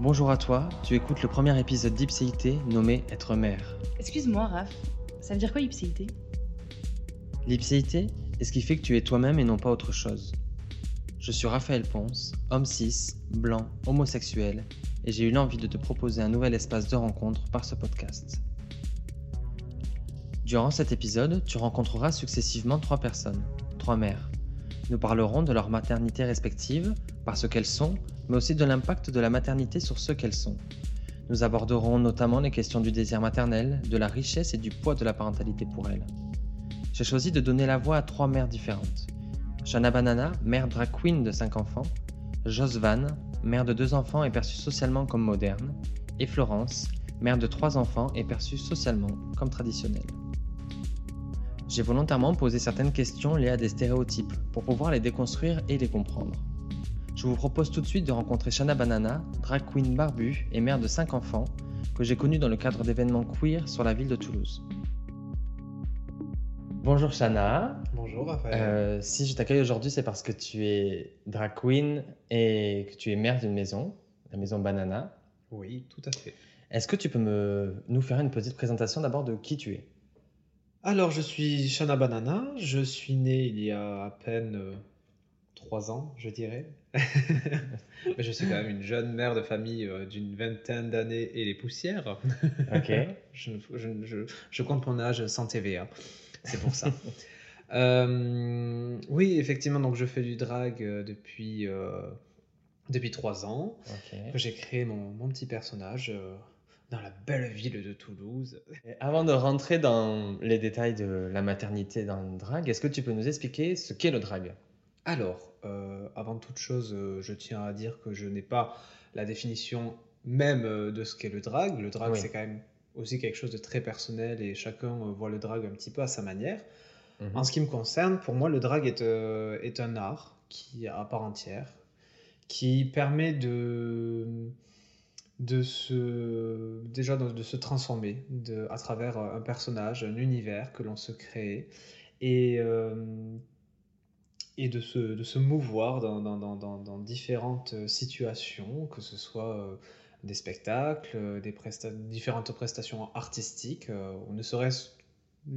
Bonjour à toi, tu écoutes le premier épisode d'Ipséité nommé Être mère. Excuse-moi, Raph, ça veut dire quoi ipséité? L'ipséité est ce qui fait que tu es toi-même et non pas autre chose. Je suis Raphaël Ponce, homme cis, blanc, homosexuel, et j'ai eu l'envie de te proposer un nouvel espace de rencontre par ce podcast. Durant cet épisode, tu rencontreras successivement trois personnes, trois mères. Nous parlerons de leur maternité respective, par ce qu'elles sont, mais aussi de l'impact de la maternité sur ce qu'elles sont. Nous aborderons notamment les questions du désir maternel, de la richesse et du poids de la parentalité pour elles. J'ai choisi de donner la voix à trois mères différentes. Shana Banana, mère drag queen de 5 enfants, Jos Van, mère de deux enfants et perçue socialement comme moderne, et Florence, mère de trois enfants et perçue socialement comme traditionnelle. J'ai volontairement posé certaines questions liées à des stéréotypes pour pouvoir les déconstruire et les comprendre. Je vous propose tout de suite de rencontrer Shana Banana, drag queen barbue et mère de 5 enfants, que j'ai connue dans le cadre d'événements queer sur la ville de Toulouse. Bonjour Shana. Bonjour Raphaël. Euh, si je t'accueille aujourd'hui, c'est parce que tu es drag queen et que tu es mère d'une maison, la maison Banana. Oui, tout à fait. Est-ce que tu peux me, nous faire une petite présentation d'abord de qui tu es? Alors, je suis Shana Banana. Je suis née il y a à peine euh, trois ans, je dirais. Mais je suis quand même une jeune mère de famille euh, d'une vingtaine d'années et les poussières. Ok. je, je- je- je compte mon âge sans TVA. C'est pour ça. Euh, oui, effectivement, donc je fais du drag euh, depuis, euh, depuis trois ans. Ok. J'ai créé mon, mon petit personnage euh, dans la belle ville de Toulouse. Et avant de rentrer dans les détails de la maternité dans le drag, est-ce que tu peux nous expliquer ce qu'est le drag? Alors, euh, avant toute chose, euh, je tiens à dire que je n'ai pas la définition même euh, de ce qu'est le drag. Le drag, Oui. c'est quand même aussi quelque chose de très personnel et chacun voit le drag un petit peu à sa manière. Mhm. En ce qui me concerne, pour moi, le drag est, est un art qui à part entière, qui permet de, de se, déjà de, de se transformer de, à travers un personnage, un univers que l'on se crée et, et de, se, mouvoir dans, dans- différentes situations, que ce soit euh, des spectacles, euh, des différentes prestations artistiques, euh, ou ne serait-ce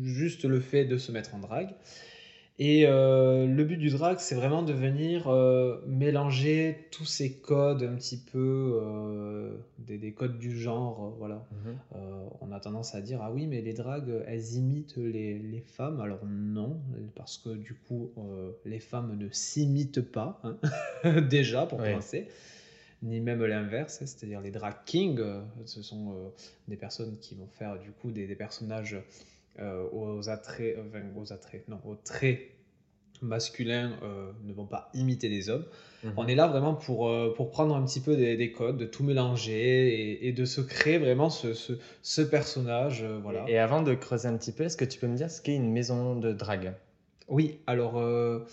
juste le fait de se mettre en drague. Et euh, le but du drag, c'est vraiment de venir euh, mélanger tous ces codes un petit peu, euh, des, des codes du genre, voilà. Mhm. On a tendance à dire, ah oui, mais les dragues, elles imitent les, les femmes. Alors non, parce que du coup, les femmes ne s'imitent pas, hein, déjà, pour Oui. commencer. Ni même l'inverse, c'est-à-dire les drag kings, ce sont des personnes qui vont faire du coup des, des personnages aux attraits, enfin, aux attraits, non, aux traits masculins euh, ne vont pas imiter les hommes. Mhm. On est là vraiment pour, euh, pour prendre un petit peu des, des codes, de tout mélanger et, et de se créer vraiment ce, ce, ce personnage. euh, voilà. Et avant de creuser un petit peu, est-ce que tu peux me dire ce qu'est une maison de drag Oui, alors, euh,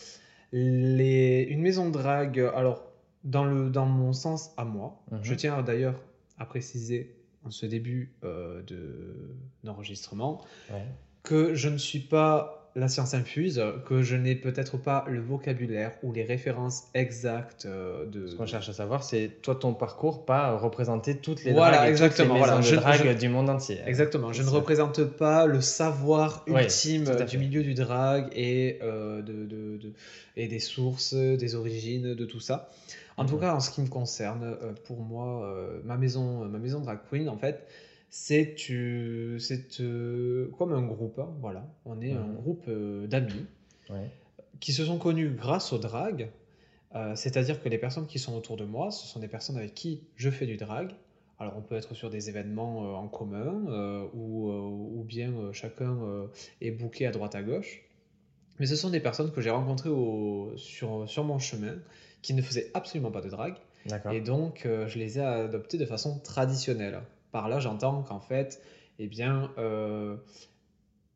les... une maison de drague, alors, dans, le, dans mon sens à moi, Mhm. je tiens d'ailleurs à préciser en ce début euh, de- d'enregistrement Ouais. que je ne suis pas la science infuse, que je n'ai peut-être pas le vocabulaire ou les références exactes euh, de... Ce qu'on cherche à savoir, c'est toi ton parcours, pas représenter toutes les Voilà, dragues et exactement, toutes les maisons voilà. de Je- drague je- du monde entier. Exactement, je ne ça. représente pas le savoir ultime euh, du milieu du drag et, euh, de, de- de- et des sources, des origines, de tout ça. En tout Mhm. cas, en ce qui me concerne, euh, pour moi, euh, ma, maison, ma maison drag queen, en fait, c'est euh, euh, comme un groupe, hein, voilà. On est un groupe euh, d'amis Ouais. qui se sont connus grâce au drag. Euh, C'est-à-dire que les personnes qui sont autour de moi, ce sont des personnes avec qui je fais du drag. Alors on peut être sur des événements en commun ou, ou bien chacun est booké à droite à gauche. Mais ce sont des personnes que j'ai rencontrées au- sur, sur mon chemin qui ne faisaient absolument pas de drag. D'accord. Et donc, euh, je les ai adoptés de façon traditionnelle. Par là, j'entends qu'en fait, eh bien, euh,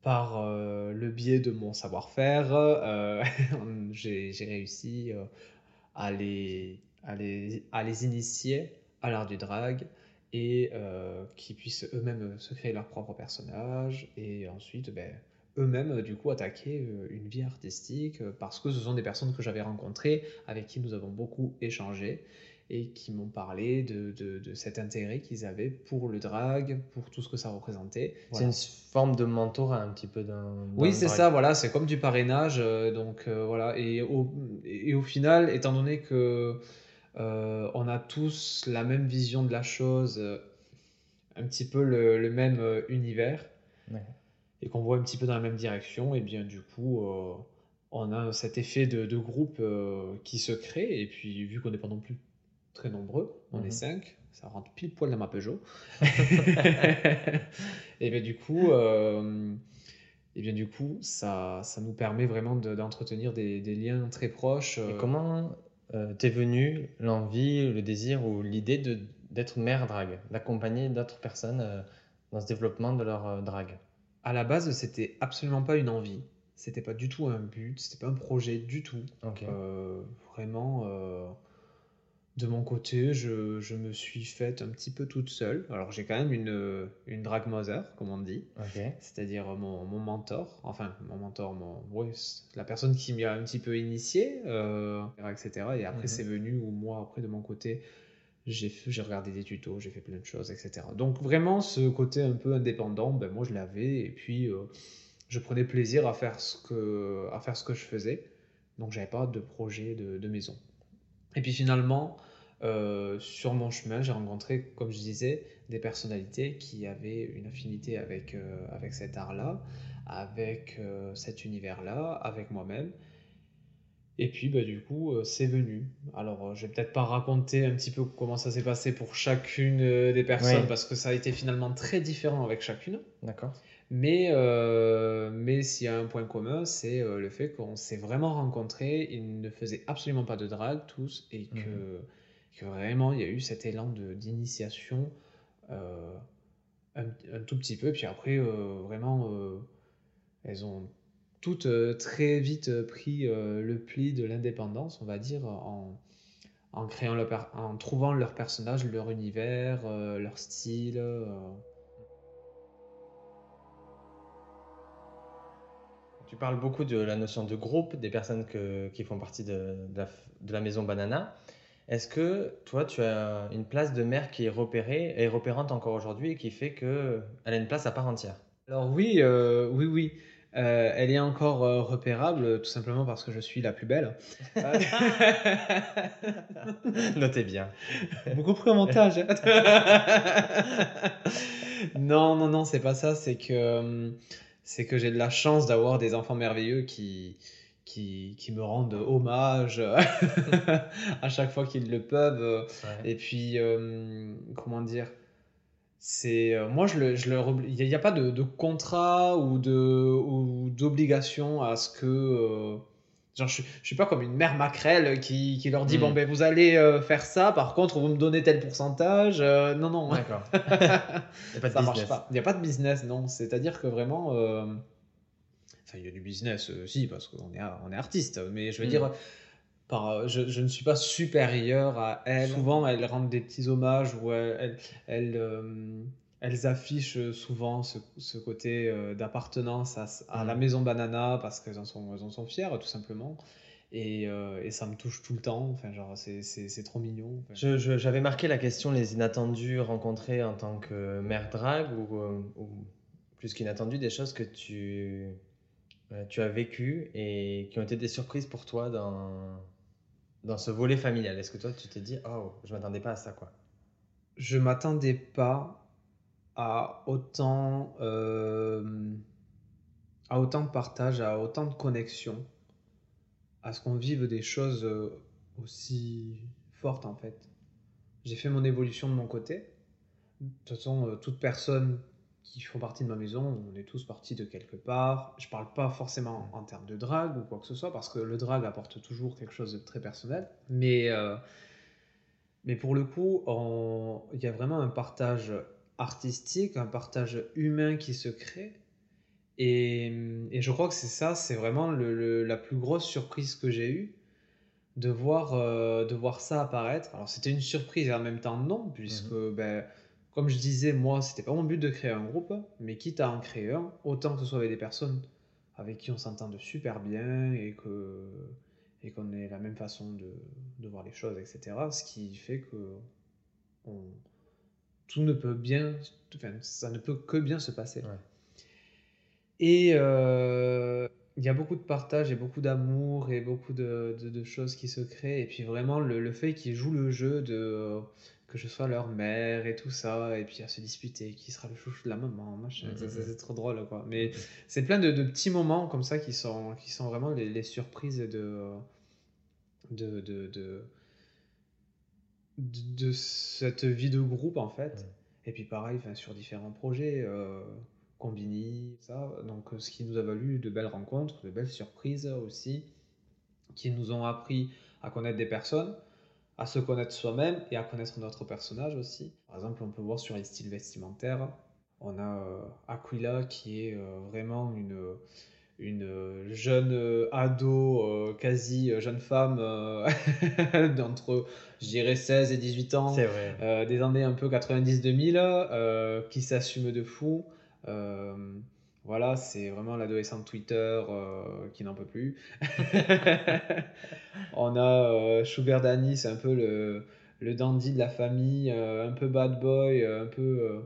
par euh, le biais de mon savoir-faire, euh, j'ai réussi à, les, à, les, à les initier à l'art du drag et qu'ils puissent eux-mêmes se créer leur propre personnage et ensuite, ben, eux-mêmes, du coup, attaquer une vie artistique parce que ce sont des personnes que j'avais rencontrées, avec qui nous avons beaucoup échangé et qui m'ont parlé de, de, de cet intérêt qu'ils avaient pour le drag, pour tout ce que ça représentait. C'est une forme de mentorat un petit peu dans. Oui, c'est ça, voilà, c'est comme du parrainage. euh, donc euh, voilà, et au, et au final, étant donné que euh, on a tous la même vision de la chose, un petit peu le, le même univers, Ouais. et qu'on voit un petit peu dans la même direction, et bien du coup, on a cet effet de, de groupe euh, qui se crée, et puis vu qu'on n'est pas non plus très nombreux, on Mhm. est cinq, ça rentre pile poil dans ma Peugeot. et bien du coup, euh, et bien du coup, ça, ça nous permet vraiment de- d'entretenir des, des liens très proches. Et euh, comment euh, t'es venu l'envie, le désir ou l'idée de d'être mère drague, d'accompagner d'autres personnes euh, dans ce développement de leur drague? À la base, c'était absolument pas une envie. C'était pas du tout un but, c'était pas un projet du tout. Vraiment, de mon côté, je, je me suis faite un petit peu toute seule. Alors, j'ai quand même une, une drag mother, comme on dit, c'est-à-dire mon, mon mentor, enfin, mon mentor, mon, ouais, la personne qui m'y a un petit peu initié, euh, etc. Et après, Mhm. c'est venu où moi, après, de mon côté, j'ai regardé des tutos, j'ai fait plein de choses, etc. Donc, vraiment, ce côté un peu indépendant, ben, moi, je l'avais, et puis, euh, je prenais plaisir à faire ce que, à faire ce que je faisais. Donc, j'avais pas de projet de, de maison. Et puis, finalement, euh, sur mon chemin, j'ai rencontré, comme je disais, des personnalités qui avaient une affinité avec, euh, avec cet art-là, avec euh, cet univers-là, avec moi-même. Et puis, bah, du coup, c'est venu. Alors, je vais peut-être pas raconter un petit peu comment ça s'est passé pour chacune des personnes, Oui. parce que ça a été finalement très différent avec chacune. D'accord. Mais, euh, mais s'il y a un point commun, c'est euh, le fait qu'on s'est vraiment rencontrés. Ils ne faisaient absolument pas de drague, tous, et que, Mhm. que vraiment, il y a eu cet élan d'initiation euh, un, un tout petit peu. Puis après, vraiment, elles ont toutes très vite pris le pli de l'indépendance, on va dire, en, en créant leur en trouvant leur personnage, leur univers, leur style. Tu parles beaucoup de la notion de groupe, des personnes que- qui font partie de, de la, f- de la maison Banana. Est-ce que toi, tu as une place de mère qui est repérée, et repérante encore aujourd'hui, et qui fait qu'elle a une place à part entière? Alors oui, euh, oui, oui. Euh, elle est encore euh, repérable, tout simplement parce que je suis la plus belle. Notez bien. Beaucoup pris au montage. non, non, non, c'est pas ça. C'est que, c'est que j'ai de la chance d'avoir des enfants merveilleux qui, qui, qui me rendent hommage à chaque fois qu'ils le peuvent. Ouais. Et puis, euh, comment dire c'est euh, moi je le, je obli- il n'y a, a pas de, de contrat ou de ou d'obligation à ce que euh, genre je, je suis pas comme une mère maquerelle qui, qui leur dit Mm. bon ben vous allez euh, faire ça par contre vous me donnez tel pourcentage Euh, non non D'accord. Ça marche business. pas il n'y a pas de business non c'est à dire que vraiment euh, enfin il y a du business euh, si parce qu'on est on est artiste mais je veux Mm. dire par, je, je ne suis pas supérieur à elles. Souvent, elles rendent des petits hommages où elles, elles, elles, elles affichent souvent ce, ce côté euh, d'appartenance à, à la Mm. maison Banana parce qu'elles en sont, elles en sont fières, tout simplement. Et, euh, et ça me touche tout le temps. Enfin, genre, c'est, c'est, c'est trop mignon. J'avais marqué la question les inattendus rencontrés en tant que mère drague ou, euh, ou plus qu'inattendus, des choses que tu, euh, tu as vécues et qui ont été des surprises pour toi dans, dans ce volet familial. Est-ce que toi tu t'es dit, oh, je m'attendais pas à ça quoi? Je m'attendais pas à autant, euh, à autant de partage, à autant de connexion, à ce qu'on vive des choses euh, aussi fortes en fait. J'ai fait mon évolution de mon côté. De toute façon, euh, toute personne qui font partie de ma maison, on est tous partis de quelque part. Je parle pas forcément en termes de drague ou quoi que ce soit, parce que le drague apporte toujours quelque chose de très personnel. Mais, mais pour le coup, il y a vraiment un partage artistique, un partage humain qui se crée. Et, et je crois que c'est ça, c'est vraiment le- le- la plus grosse surprise que j'ai eue de voir, euh, de voir ça apparaître. Alors c'était une surprise et en même temps non, puisque ben, comme je disais, moi, c'était pas mon but de créer un groupe, mais quitte à en créer un, autant que ce soit avec des personnes avec qui on s'entende super bien et que, et qu'on ait la même façon de, de voir les choses, etc. Ce qui fait que on- tout ne peut bien, enfin, ça ne peut que bien se passer. Ouais. Et euh, il y a beaucoup de partage et beaucoup d'amour et beaucoup de, de- de choses qui se créent. Et puis vraiment, le, le fait qu'ils jouent le jeu de que je sois leur mère et tout ça, et puis à se disputer qui sera le chouchou de la maman, machin, c'est trop drôle quoi. Mais c'est plein de, de petits moments comme ça qui sont, qui sont vraiment les, les surprises de, de, de, de, de- de cette vie de groupe en fait. Ouais. Et puis pareil, sur différents projets, euh, Combini, ça. Donc euh, ce qui nous a valu de belles rencontres, de belles surprises aussi, qui nous ont appris à connaître des personnes, à se connaître soi-même et à connaître notre personnage aussi. Par exemple, on peut voir sur les styles vestimentaires, on a euh, Aquila qui est euh, vraiment une, une jeune euh, ado, euh, quasi euh, jeune femme, euh, d'entre, je dirais, 16 et 18 ans. Vrai. Euh, des années un peu 90-2000, euh, qui s'assume de fou. Euh, voilà, c'est vraiment l'adolescent de Twitter euh, qui n'en peut plus. On a euh, Sugar Danny, c'est un peu le, le dandy de la famille, euh, un peu bad boy, euh, un peu, euh,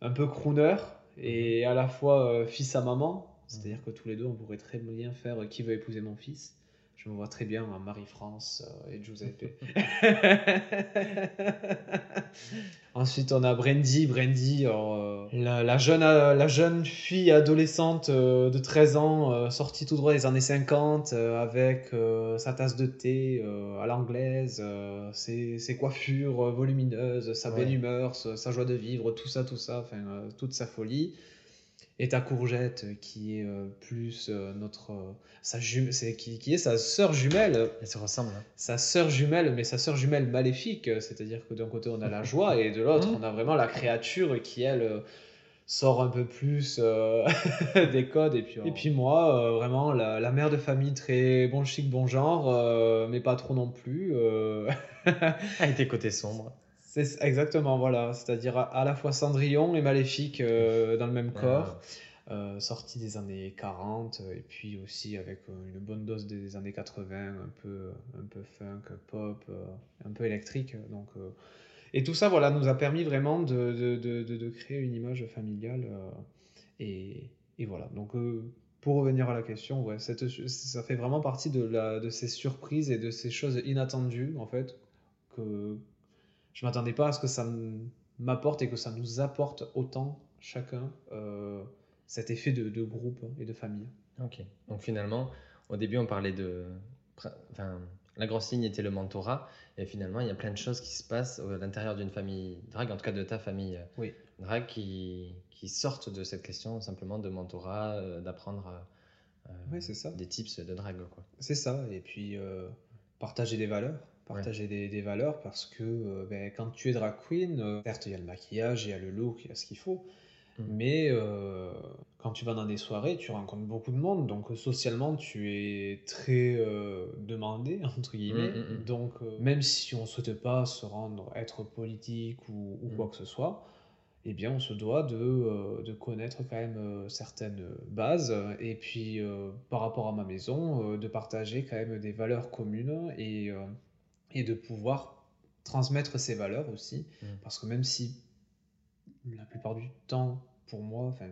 un peu crooner, et à la fois euh, fils à maman. C'est-à-dire que tous les deux, on pourrait très bien faire euh, Qui veut épouser mon fils? Je me vois très bien en Marie-France euh, et Giuseppe. Ensuite, on a Brandy. Brandy, euh, la, la jeune, la jeune fille adolescente de 13 ans, sortie tout droit des années 50, euh, avec sa tasse de thé à l'anglaise, ses, ses coiffures volumineuses, sa bonne Ouais. humeur, sa, joie de vivre, tout ça, tout ça, enfin, toute sa folie. Et ta courgette, euh, qui est euh, plus euh, notre. euh, sa jume- c'est, qui, qui est sa sœur jumelle Elles se ressemblent. hein. sa sœur jumelle, mais sa sœur jumelle maléfique, c'est-à-dire que d'un côté on a la joie et de l'autre Mhm. on a vraiment la créature qui elle sort un peu plus des codes. Et puis, et puis moi, vraiment la, la mère de famille très bon chic, bon genre, mais pas trop non plus. Avec des côtés sombres. C'est exactement, voilà, c'est-à-dire à, à la fois Cendrillon et Maléfique euh, dans le même corps. Euh, sorti des années 40 et puis aussi avec euh, une bonne dose des années 80 un peu un peu funk pop euh, un peu électrique donc euh, et tout ça voilà nous a permis vraiment de, de, de, créer une image familiale euh, et, et voilà. Donc euh, pour revenir à la question ouais cette, ça fait vraiment partie de, la, de ces surprises et de ces choses inattendues en fait que je m'attendais pas à ce que ça m'apporte et que ça nous apporte autant chacun euh, cet effet de, de groupe et de famille. Ok. Donc finalement, au début, on parlait de. Enfin, la grosse ligne était le mentorat. Et finalement, il y a plein de choses qui se passent à l'intérieur d'une famille drague, en tout cas de ta famille euh, Oui. drague, qui, qui sortent de cette question simplement de mentorat, euh, d'apprendre euh, ça. des tips de drague. C'est ça. Et puis partager des valeurs. Partager des, des valeurs parce que euh, ben, quand tu es drag queen, euh, certes il y a le maquillage, il y a le look, il y a ce qu'il faut. Mm. Mais euh, quand tu vas dans des soirées, tu rencontres beaucoup de monde. Donc socialement, tu es très demandé, entre guillemets. Mm, mm. Donc même si on ne souhaite pas se rendre, être politique ou, ou quoi que ce soit, eh bien on se doit de, de connaître quand même certaines bases. Et puis euh, par rapport à ma maison, de partager quand même des valeurs communes et, et de pouvoir transmettre ces valeurs aussi. Mm. Parce que même si la plupart du temps, pour moi, enfin,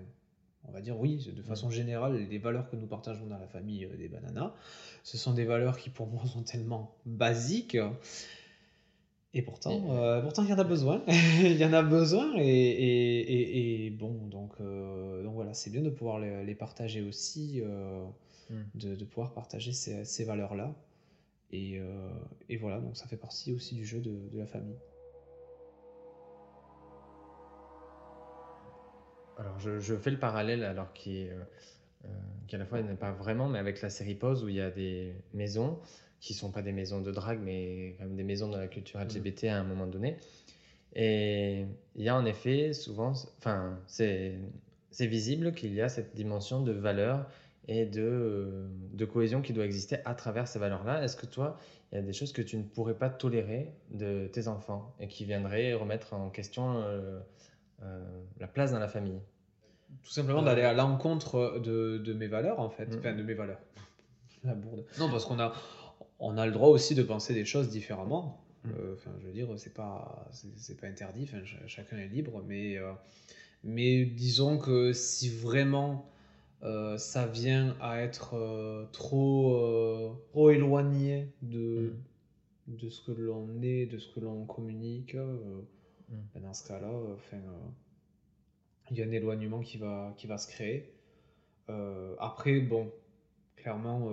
on va dire oui, de façon générale, les valeurs que nous partageons dans la famille euh, des bananas, ce sont des valeurs qui pour moi sont tellement basiques. Et pourtant, euh, pourtant il y en a besoin. il y en a besoin. Et, et, et- et bon, donc, euh, donc voilà, c'est bien de pouvoir les, les partager aussi, euh, Mm. de, de pouvoir partager ces, ces valeurs-là. Et, euh, et voilà, donc ça fait partie aussi du jeu de, de la famille. Alors, je, je fais le parallèle, alors qui est, euh, euh, qui à la fois n'est pas vraiment, mais avec la série Pose, où il y a des maisons qui sont pas des maisons de drague, mais quand même des maisons de la culture LGBT à un moment donné. Et il y a en effet souvent, enfin, c'est c'est visible qu'il y a cette dimension de valeur et de, euh, de cohésion qui doit exister à travers ces valeurs-là. Est-ce que toi, il y a des choses que tu ne pourrais pas tolérer de tes enfants et qui viendraient remettre en question euh, euh, la place dans la famille? Tout simplement d'aller à l'encontre de, de mes valeurs, en fait. Mhm. Enfin, de mes valeurs. La bourde. Non, parce qu'on a, on a le droit aussi de penser des choses différemment. Mm. Euh, Enfin, je veux dire, c'est pas, c'est pas interdit. Enfin, ch- chacun est libre, mais, mais disons que si vraiment euh, ça vient à être euh, trop, euh, trop éloigné de, de ce que l'on est, de ce que l'on communique, Mm. ben dans ce cas-là, il y a un éloignement qui va, qui va se créer. Après, bon, clairement,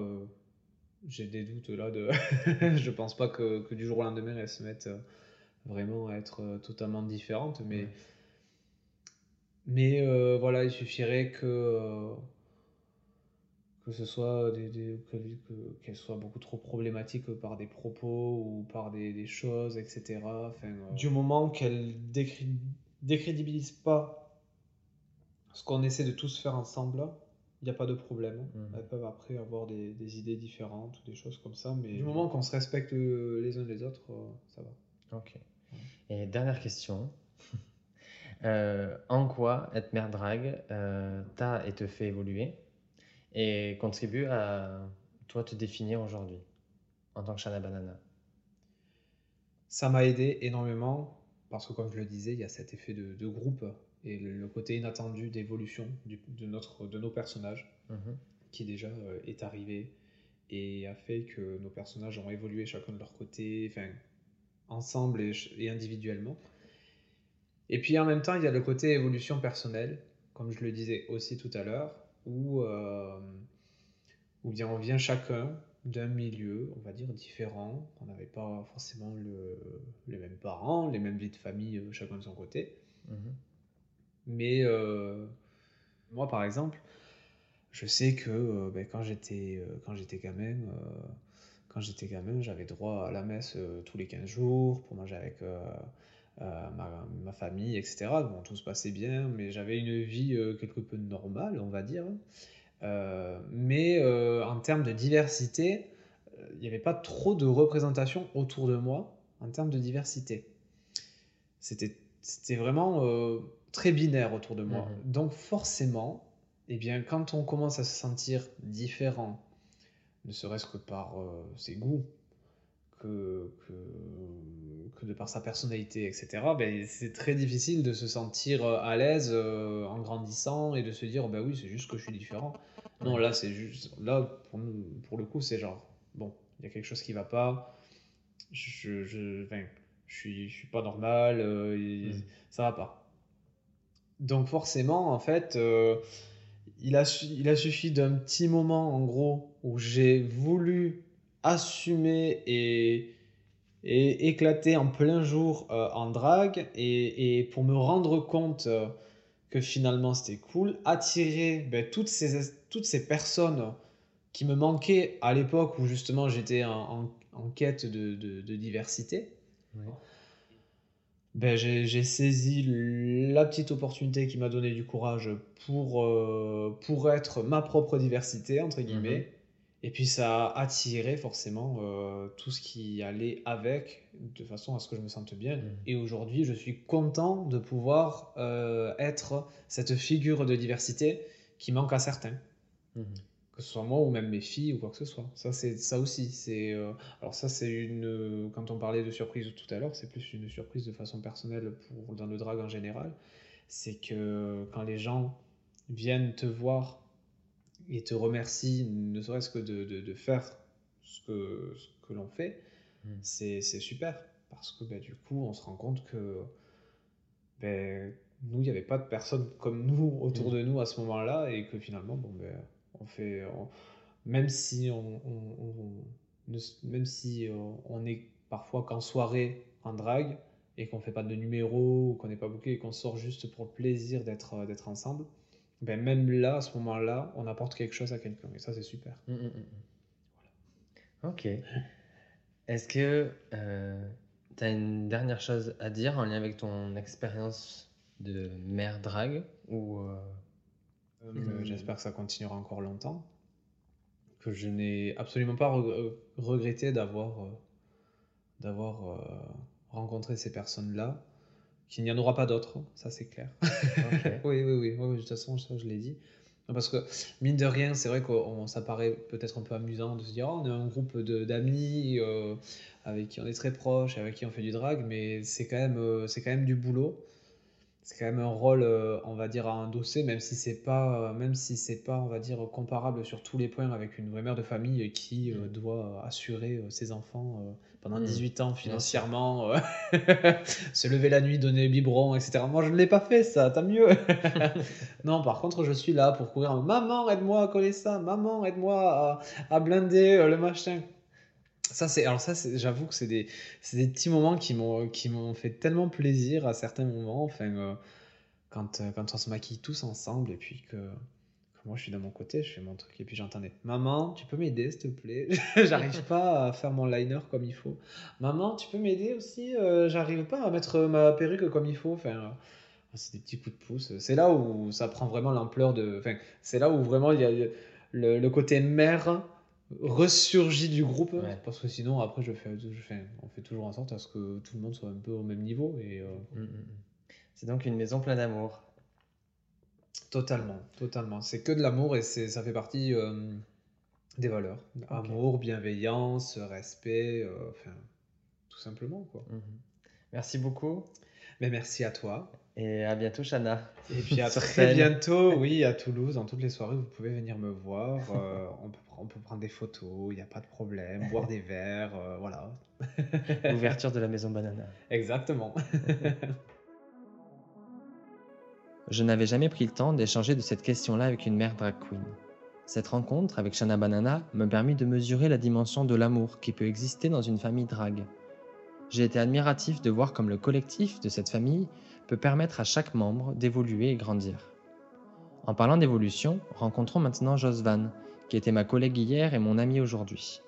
j'ai des doutes là. De... je pense pas que, que du jour au lendemain, elles se mettent vraiment à être totalement différentes, mais, mais euh, voilà, il suffirait que, euh, que ce soit des, des- que- que- qu'elles soient beaucoup trop problématiques par des propos ou par des, des choses, etc. Enfin, euh, du moment qu'elles décri- décrédibilisent pas ce qu'on essaie de tous faire ensemble, il n'y a pas de problème. Mhm. Elles peuvent après avoir des, des idées différentes ou des choses comme ça, mais du moment qu'on se respecte euh, les uns les autres, euh, ça va. Ok. Et dernière question. Euh, en quoi être mère drague euh, t'a et te fait évoluer? Et contribue à toi te définir aujourd'hui en tant que Shana Banana Ça m'a aidé énormément parce que, comme je le disais, il y a cet effet de, de groupe et le, le côté inattendu d'évolution de, notre, de nos personnages Mhm. qui déjà euh, est arrivé et a fait que nos personnages ont évolué chacun de leur côté, enfin, ensemble et individuellement. Et puis en même temps, il y a le côté évolution personnelle, comme je le disais aussi tout à l'heure, où, euh, où bien on vient chacun d'un milieu, on va dire, différent. On n'avait pas forcément le- les mêmes parents, les mêmes vies de famille, euh, chacun de son côté. Mhm. Mais euh, moi, par exemple, je sais que euh, ben, quand j'étais euh, quand j'étais gamin, euh, quand j'étais gamin, j'avais droit à la messe euh, tous les 15 jours pour manger avec euh, ma, ma famille, etc. Bon, tout se passait bien, mais j'avais une vie euh, quelque peu normale, on va dire. Euh, mais en termes de diversité, il n'y avait pas trop de représentation autour de moi en termes de diversité. C'était c'était vraiment très binaire autour de moi. Mhm. Donc forcément, eh bien, quand on commence à se sentir différent, ne serait-ce que par ses goûts, que, que, que de par sa personnalité, etc., ben, c'est très difficile de se sentir euh, à l'aise euh, en grandissant et de se dire, bah oui, c'est juste que je suis différent. Non, là, c'est juste, là, pour, nous- pour le coup, c'est genre, bon, il y a quelque chose qui va pas, je, je, enfin, je suis, je suis pas normal, euh, et Mhm. ça va pas. Donc forcément, en fait, euh, il a, il a suffi d'un petit moment, en gros, où j'ai voulu assumer et, et éclater en plein jour euh, en drague, et, et pour me rendre compte euh, que finalement c'était cool, attirer ben, toutes, ces, toutes ces personnes qui me manquaient à l'époque où justement j'étais en, en- en quête de- de- de diversité ben, j'ai saisi la petite opportunité qui m'a donné du courage pour, euh, pour être ma propre diversité, entre guillemets. Mhm. Et puis ça a attiré forcément euh, tout ce qui allait avec, de façon à ce que je me sente bien. Mhm. Et aujourd'hui, je suis content de pouvoir euh, être cette figure de diversité qui manque à certains Mhm. que ce soit moi ou même mes filles ou quoi que ce soit. Ça, c'est ça aussi. C'est euh, alors ça, c'est une. Quand on parlait de surprise tout à l'heure, c'est plus une surprise de façon personnelle pour dans le drag en général. C'est que quand les gens viennent te voir et te remercient, ne serait-ce que de, de, de faire ce que, ce que l'on fait, Mhm. c'est super parce que bah, du coup, on se rend compte que ben, nous, il n'y avait pas de personnes comme nous autour Mhm. de nous à ce moment-là et que finalement, bon, ben, on fait, on- même si on, on- on- ne- même si euh, on est parfois qu'en soirée en drague et qu'on fait pas de numéro ou qu'on n'est pas booké et qu'on sort juste pour le plaisir d'être d'être ensemble, ben même là, à ce moment-là, on apporte quelque chose à quelqu'un et ça, c'est super. Mm, mm. Voilà. Ok. Est-ce que tu as une dernière chose à dire en lien avec ton expérience de mère drague ou euh, Euh, Mhm. J'espère que ça continuera encore longtemps. Que je n'ai absolument pas re- euh, regretté d'avoir euh, d'avoir euh, rencontré ces personnes-là. Qu'il n'y en aura pas d'autres, hein, ça c'est clair. Oui, oui, oui, oui, de toute façon, ça je l'ai dit. Parce que, mine de rien, c'est vrai que ça paraît peut-être un peu amusant de se dire, oh, on est un groupe d'amis euh, avec qui on est très proche, avec qui on fait du drag, mais c'est quand, même, euh, c'est quand même du boulot. C'est quand même un rôle, euh, on va dire, à endosser, même si c'est pas, même si c'est pas, on va dire, comparable sur tous les points avec une vraie mère de famille qui mm. doit assurer ses enfants pendant 18 mm. ans financièrement, euh, se lever la nuit, donner le biberon, etc. Moi, je ne l'ai pas fait, ça, tant mieux. non, par contre, je suis là pour courir. Maman, aide-moi à coller ça. Maman, aide-moi à, blinder euh, le machin. Ça, c'est, alors ça, j'avoue que c'est des, des petits moments qui m'ont, qui m'ont fait tellement plaisir à certains moments. Enfin, euh, quand, quand on se maquille tous ensemble et puis que moi, je suis dans mon côté, je fais mon truc et puis j'entendais Maman, tu peux m'aider s'il te plaît? J'arrive pas à faire mon liner comme il faut. Maman, tu peux m'aider aussi? Euh, J'arrive pas à mettre ma perruque comme il faut. Enfin, euh, c'est des petits coups de pouce. C'est là où ça prend vraiment l'ampleur de. Enfin, c'est là où vraiment il y a le, côté mère ressurgit du groupe. Parce que sinon, après, je fais, je fais, on fait toujours en sorte à ce que tout le monde soit un peu au même niveau. Et, euh, mm, mm, mm. C'est donc une maison pleine d'amour. Totalement, totalement. C'est que de l'amour et c'est, ça fait partie euh, des valeurs. Amour, bienveillance, respect, euh, enfin, tout simplement. Quoi. Mhm. Merci beaucoup. Mais merci à toi. Et à bientôt, Chana. Et puis à très bientôt, oui, à Toulouse, dans toutes les soirées, vous pouvez venir me voir. Euh, on, peut, on, peut, prendre des photos, il n'y a pas de problème. Boire des verres, voilà. Ouverture de la maison Banana. Exactement. Je n'avais jamais pris le temps d'échanger de cette question-là avec une mère drag queen. Cette rencontre avec Shana Banana me permit de mesurer la dimension de l'amour qui peut exister dans une famille drag. J'ai été admiratif de voir comme le collectif de cette famille peut permettre à chaque membre d'évoluer et grandir. En parlant d'évolution, rencontrons maintenant Josvan, qui était ma collègue hier et mon amie aujourd'hui.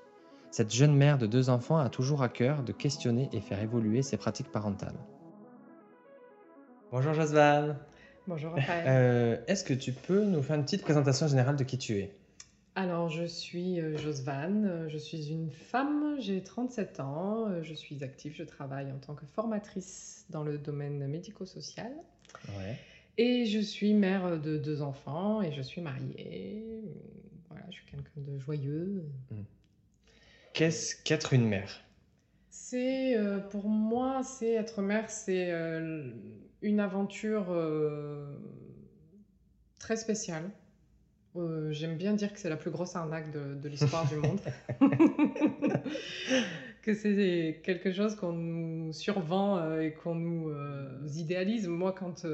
Cette jeune mère de deux enfants a toujours à cœur de questionner et faire évoluer ses pratiques parentales. Bonjour Josvan Bonjour Raphaël. Euh, est-ce que tu peux nous faire une petite présentation générale de qui tu es? Alors, je suis euh, Josvan, euh, je suis une femme, j'ai 37 ans, je suis active, je travaille en tant que formatrice dans le domaine médico-social. Ouais. Et je suis mère de deux enfants et je suis mariée. Voilà, je suis quelqu'un de joyeux. Hmm. Qu'est-ce qu'être une mère? C'est, pour moi, c'est être mère, c'est une aventure euh, très spéciale. Euh, j'aime bien dire que c'est la plus grosse arnaque de, l'histoire du monde. que c'est quelque chose qu'on nous survend euh, et qu'on nous idéalise. Moi, quand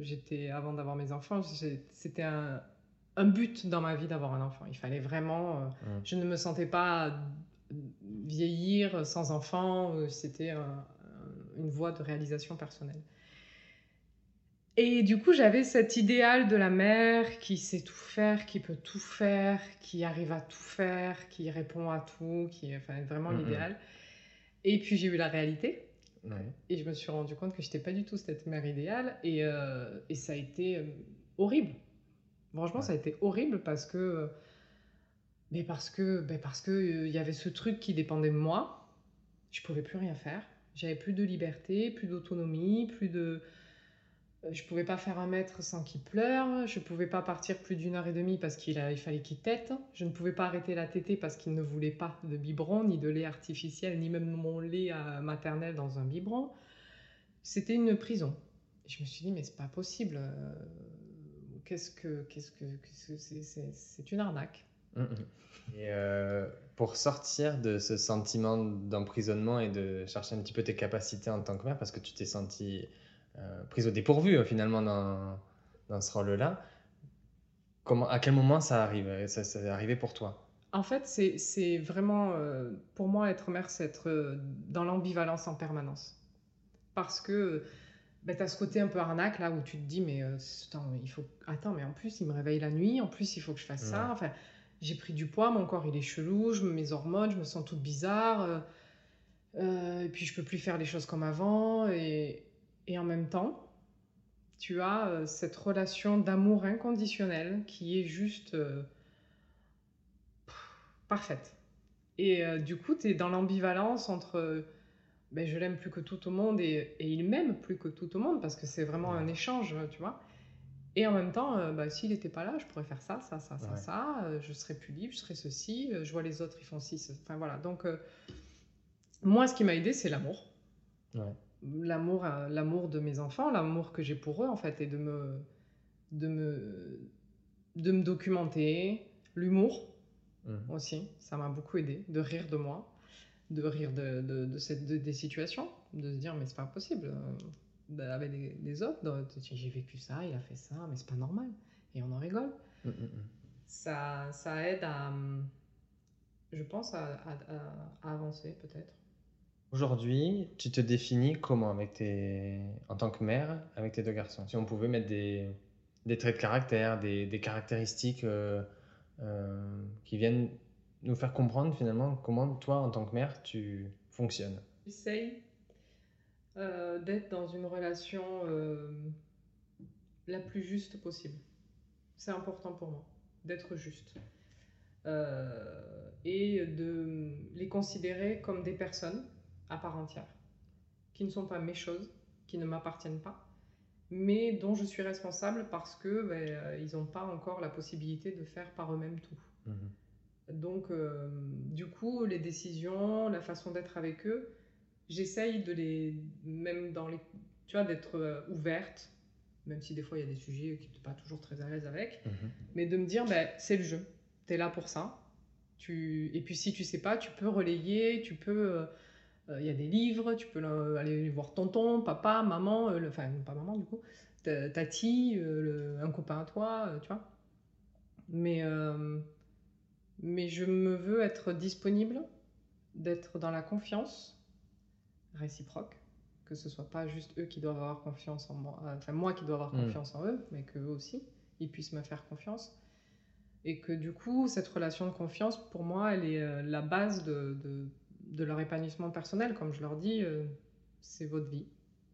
j'étais, avant d'avoir mes enfants, c'était un, but dans ma vie d'avoir un enfant. Il fallait vraiment. Mmh. Je ne me sentais pas vieillir sans enfant. C'était une voie de réalisation personnelle. Et du coup, j'avais cet idéal de la mère qui sait tout faire, qui peut tout faire, qui arrive à tout faire, qui répond à tout, qui est enfin, vraiment l'idéal. Et puis j'ai eu la réalité. Et je me suis rendu compte que je n'étais pas du tout cette mère idéale. Et, euh, et ça a été euh, horrible. Franchement, ça a été horrible parce que. Mais parce que ben parce que euh, il y avait ce truc qui dépendait de moi. Je pouvais plus rien faire. J'avais plus de liberté, plus d'autonomie, plus de euh, je pouvais pas faire un mètre sans qu'il pleure. Je pouvais pas partir plus d'une heure et demie parce qu'il il fallait qu'il tète. Je ne pouvais pas arrêter la tétée parce qu'il ne voulait pas de biberon, ni de lait artificiel, ni même mon lait euh, maternel dans un biberon. C'était une prison. je me suis dit, mais c'est pas possible. Euh, qu'est-ce que. Qu'est-ce que. C'est une arnaque. Mmh, mmh. Et pour sortir de ce sentiment d'emprisonnement et de chercher un petit peu tes capacités en tant que mère, parce que tu t'es senti euh, prise au dépourvu euh, finalement dans, dans ce rôle-là. Comment, à quel moment ça arrive ça, ça est arrivé pour toi? En fait, c'est vraiment, euh, pour moi, être mère, c'est être dans l'ambivalence en permanence. Parce que ben, tu as ce côté un peu arnaque là où tu te dis, mais attends, il faut... attends, mais en plus, il me réveille la nuit, en plus, il faut que je fasse ça. Enfin, j'ai pris du poids, mon corps il est chelou, je, mes hormones, je me sens toute bizarre. et puis je peux plus faire les choses comme avant. Et, et en même temps, tu as euh, cette relation d'amour inconditionnel qui est juste euh, parfaite. Et euh, du coup, tu es dans l'ambivalence entre ben, je l'aime plus que tout au monde et, il m'aime plus que tout au monde parce que c'est vraiment un échange, tu vois. Et en même temps, bah, s'il n'était pas là, je pourrais faire ça, ça, ça, ça, Ouais. ça. je serais plus libre, je serais ceci. je vois les autres, ils font ci. Enfin voilà. Donc, moi, ce qui m'a aidé, c'est l'amour. Ouais. L'amour, l'amour de mes enfants, l'amour que j'ai pour eux, en fait, et de me, de me, de me documenter. L'humour Mhm. aussi, ça m'a beaucoup aidé. De rire de moi, de rire de, de, de cette, de- des situations, de se dire, mais c'est pas possible. euh, bah, avec les, les autres, j'ai vécu ça, il a fait ça, mais c'est pas normal. Et on en rigole. Mhm, mhm. Ça, ça aide à, hum, je pense, à, à- à- à avancer peut-être. Aujourd'hui, tu te définis comment en tant que mère avec tes deux garçons? Si on pouvait mettre des, traits de caractère, des, caractéristiques euh, euh, qui viennent nous faire comprendre finalement comment toi, en tant que mère, tu fonctionnes. J'essaye euh, d'être dans une relation euh, la plus juste possible. C'est important pour moi d'être juste. Et de les considérer comme des personnes à part entière, qui ne sont pas mes choses, qui ne m'appartiennent pas, mais dont je suis responsable parce que ben, euh, ils n'ont pas encore la possibilité de faire par eux-mêmes tout. Mhm. Donc, euh, du coup, les décisions, la façon d'être avec eux, j'essaye de les, même dans les, tu vois, d'être euh, ouverte, même si des fois il y a des sujets qui n'es pas toujours très à l'aise avec, Mhm. mais de me dire, ben, c'est le jeu, tu es là pour ça. Tu... Et puis si tu sais pas, tu peux relayer, tu peux... euh, Il y a des livres, tu peux aller voir tonton, papa, maman, euh, le- enfin pas maman du coup, ta- tati, euh, le- un copain à toi, tu vois. Mais, euh, mais je me veux être disponible, d'être dans la confiance réciproque, que ce soit pas juste eux qui doivent avoir confiance en moi, enfin moi qui dois avoir Mm. confiance en eux, mais qu'eux aussi, ils puissent me faire confiance. Et que du coup, cette relation de confiance, pour moi, elle est la base de, de, de leur épanouissement personnel. Comme je leur dis, euh, c'est votre vie.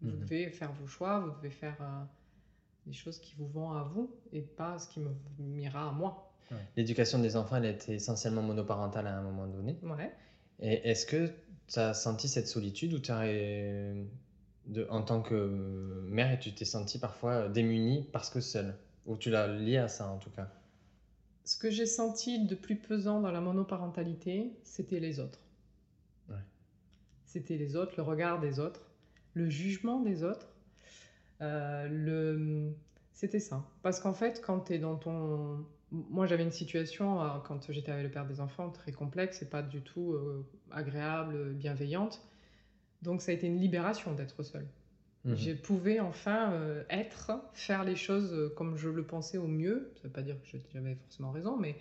Vous Mhm. devez faire vos choix, vous devez faire euh, des choses qui vous vont à vous et pas ce qui me m'ira à moi. Ouais. L'éducation des enfants, elle était essentiellement monoparentale à un moment donné. Ouais. Et est-ce que tu as senti cette solitude ou t'as- de, en tant que mère, et tu t'es senti parfois démunie parce que seule? Ou tu l'as lié à ça en tout cas? Ce que j'ai senti de plus pesant dans la monoparentalité, c'était les autres. C'était les autres, le regard des autres, le jugement des autres. Euh, le... C'était ça. Parce qu'en fait, quand tu es dans ton... Moi, j'avais une situation, euh, quand j'étais avec le père des enfants, très complexe et pas du tout euh, agréable, bienveillante. Donc, ça a été une libération d'être seule. Mhm. Je pouvais enfin être, faire les choses comme je le pensais au mieux. Ça veut pas dire que j'avais forcément raison, mais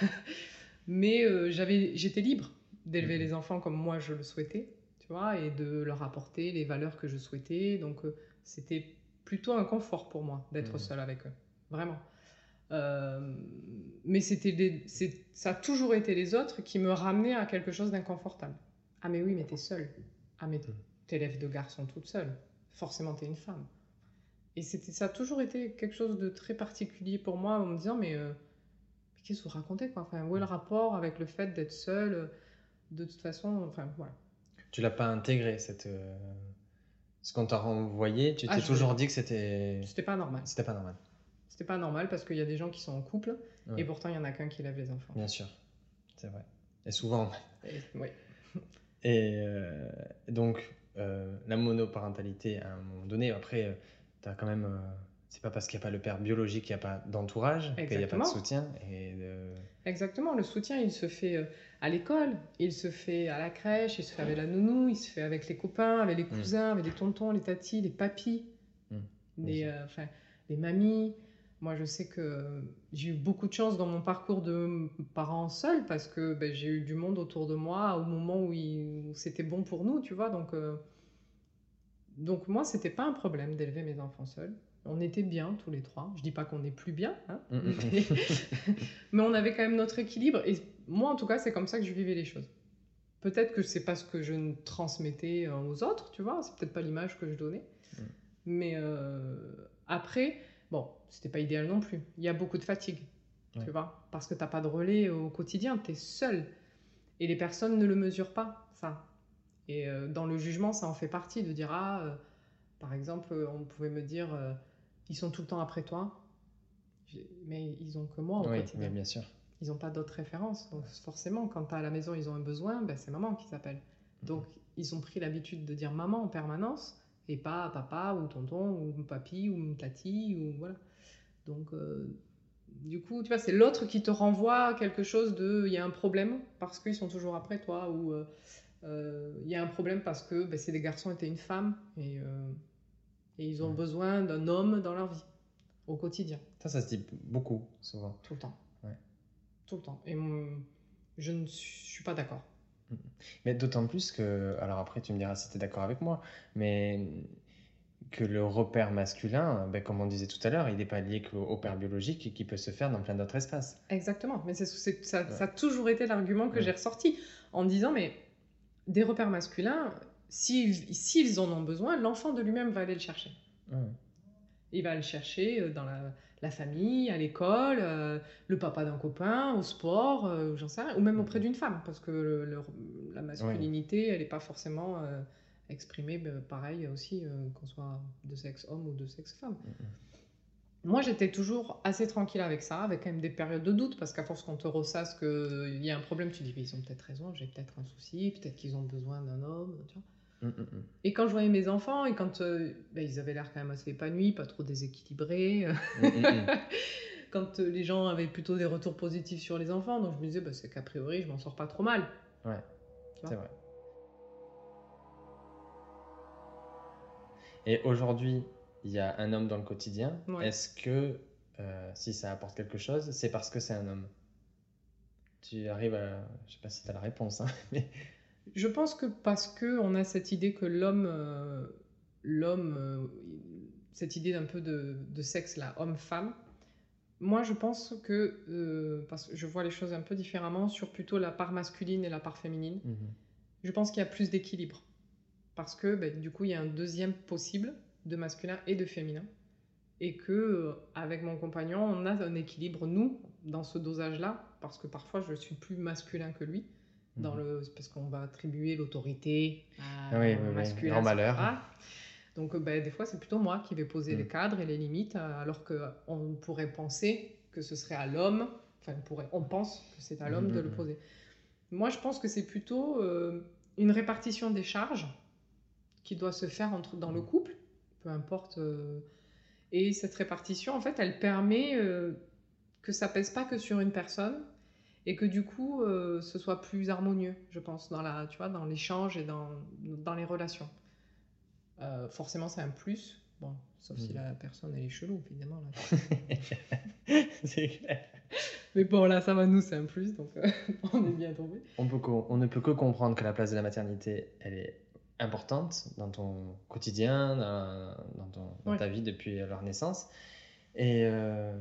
mais j'avais, j'étais libre d'élever Mhm. les enfants comme moi je le souhaitais, tu vois, et de leur apporter les valeurs que je souhaitais. Donc euh, c'était plutôt un confort pour moi d'être Mhm. seule avec eux, vraiment. Euh, mais c'était ça a toujours été les autres qui me ramenaient à quelque chose d'inconfortable. Ah mais oui, mais t'es seule. Ah mais Mhm. t'élèves deux garçons toute seule. Forcément, t'es une femme. Et c'était, ça a toujours été quelque chose de très particulier pour moi en me disant mais, euh, qu'est-ce que vous racontez quoi? Enfin, Où est le rapport avec le fait d'être seule? De toute façon, enfin voilà. Tu l'as pas intégré cette, euh, ce qu'on t'a renvoyé. Tu Ah, t'es toujours dit que c'était C'était pas normal. c'était pas normal. C'était pas normal parce qu'il y a des gens qui sont en couple Ouais. et pourtant il y en a qu'un qui lève les enfants. Bien sûr, c'est vrai. Et souvent. Et- oui. Et euh, donc, euh, la monoparentalité, à un moment donné, après, tu as quand même. c'est pas parce qu'il n'y a pas le père biologique qu'il n'y a pas d'entourage, qu'il n'y a pas de soutien. Et de- Exactement, le soutien, il se fait euh, à l'école, il se fait à la crèche, il se fait avec la nounou, il se fait avec les copains, avec les cousins, avec les tontons, les tatis, les papis, Mm. les, euh, enfin, les mamies. Moi, je sais que j'ai eu beaucoup de chance dans mon parcours de parents seuls parce que ben, j'ai eu du monde autour de moi au moment où c'était bon pour nous, tu vois. Donc, euh, donc moi, c'était pas un problème d'élever mes enfants seuls. On était bien tous les trois. Je dis pas qu'on est plus bien, hein, Mm, mm, mais, mais on avait quand même notre équilibre. Et moi, en tout cas, c'est comme ça que je vivais les choses. Peut-être que c'est parce que je transmettais euh, aux autres, tu vois. C'est peut-être pas l'image que je donnais. Mm. Mais euh, après, bon, c'était pas idéal non plus. Il y a beaucoup de fatigue, Ouais. tu vois. Parce que t'as pas de relais au quotidien, tu es seul. Et les personnes ne le mesurent pas, ça. Et euh, dans le jugement, ça en fait partie de dire, ah, euh, par exemple, on pouvait me dire, ils sont tout le temps après toi. Mais ils ont que moi au Oui, quotidien. bien sûr. Ils n'ont pas d'autres références. Donc forcément, quand à la maison ils ont un besoin, ben, c'est maman qui s'appelle. Donc ils ont pris l'habitude de dire maman en permanence et pas papa ou tonton ou papy ou tati ou voilà. Donc euh, du coup, tu vois, c'est l'autre qui te renvoie à quelque chose de il y a un problème parce qu'ils sont toujours après toi ou euh, euh, il y a un problème parce que ben, c'est des garçons et t'es une femme et, euh, et ils ont Ouais. besoin d'un homme dans leur vie au quotidien. Ça, ça se dit beaucoup, souvent. Tout le temps. Ouais. Tout le temps. Et je ne suis pas d'accord. Mais d'autant plus que, alors après tu me diras si tu es d'accord avec moi, mais que le repère masculin, ben, comme on disait tout à l'heure, il n'est pas lié qu'au au père biologique et qui peut se faire dans plein d'autres espaces. Exactement. Mais c'est, ça, Ouais. ça a toujours été l'argument que Ouais. j'ai ressorti en disant mais des repères masculins, s'ils, en ont besoin, l'enfant de lui-même va aller le chercher. Il va le chercher euh, dans la, la famille, à l'école, euh, le papa d'un copain, au sport, euh, j'en sais rien, ou même auprès d'une femme, parce que le- le- la masculinité, elle n'est pas forcément euh, exprimée ben, pareil aussi, qu'on soit de sexe homme ou de sexe femme. Moi, j'étais toujours assez tranquille avec ça, avec quand même des périodes de doute, parce qu'à force qu'on te ressasse qu'il y a un problème, tu dis, ils ont peut-être raison, j'ai peut-être un souci, peut-être qu'ils ont besoin d'un homme, tu vois. Mm, mm, mm. Et quand je voyais mes enfants, et quand euh, ben, ils avaient l'air quand même assez épanouis, pas trop déséquilibrés, euh, quand euh, les gens avaient plutôt des retours positifs sur les enfants, donc je me disais, bah, c'est qu'a priori, je m'en sors pas trop mal. Ouais, c'est vrai. Et aujourd'hui, il y a un homme dans le quotidien. Ouais. Est-ce que euh, si ça apporte quelque chose, c'est parce que c'est un homme? Tu arrives à... Je sais pas si tu as la réponse, hein, mais... Je pense que parce que on a cette idée que l'homme, euh, l'homme, euh, cette idée d'un peu de, de sexe là, homme-femme. Moi, je pense que euh, parce que je vois les choses un peu différemment sur plutôt la part masculine et la part féminine. Mhm. Je pense qu'il y a plus d'équilibre parce que ben, du coup, il y a un deuxième possible de masculin et de féminin et que avec mon compagnon, on a un équilibre nous dans ce dosage-là parce que parfois je suis plus masculin que lui dans Mhm. le parce qu'on va attribuer l'autorité à Ah oui, masculin grand malheur. Donc euh, ben, des fois c'est plutôt moi qui vais poser Mhm. les cadres et les limites euh, alors que on pourrait penser que ce serait à l'homme, enfin on pourrait, on pense que c'est à l'homme de le Mhm. poser. Moi je pense que c'est plutôt euh, une répartition des charges qui doit se faire entre dans le Mhm. couple, peu importe. euh, et cette répartition en fait elle permet euh, que ça pèse pas que sur une personne et que du coup euh, ce soit plus harmonieux, je pense, dans la, tu vois, dans l'échange et dans, dans les relations. Euh, forcément, c'est un plus, bon, sauf si Mhm. la personne elle est chelou, évidemment. Là. c'est clair. Mais bon, là, ça va, nous, c'est un plus, donc euh, on est bien tombé. On, peut on ne peut que comprendre que la place de la maternité, elle est importante dans ton quotidien, dans, dans ton- dans Ouais. ta vie depuis leur naissance. Et euh,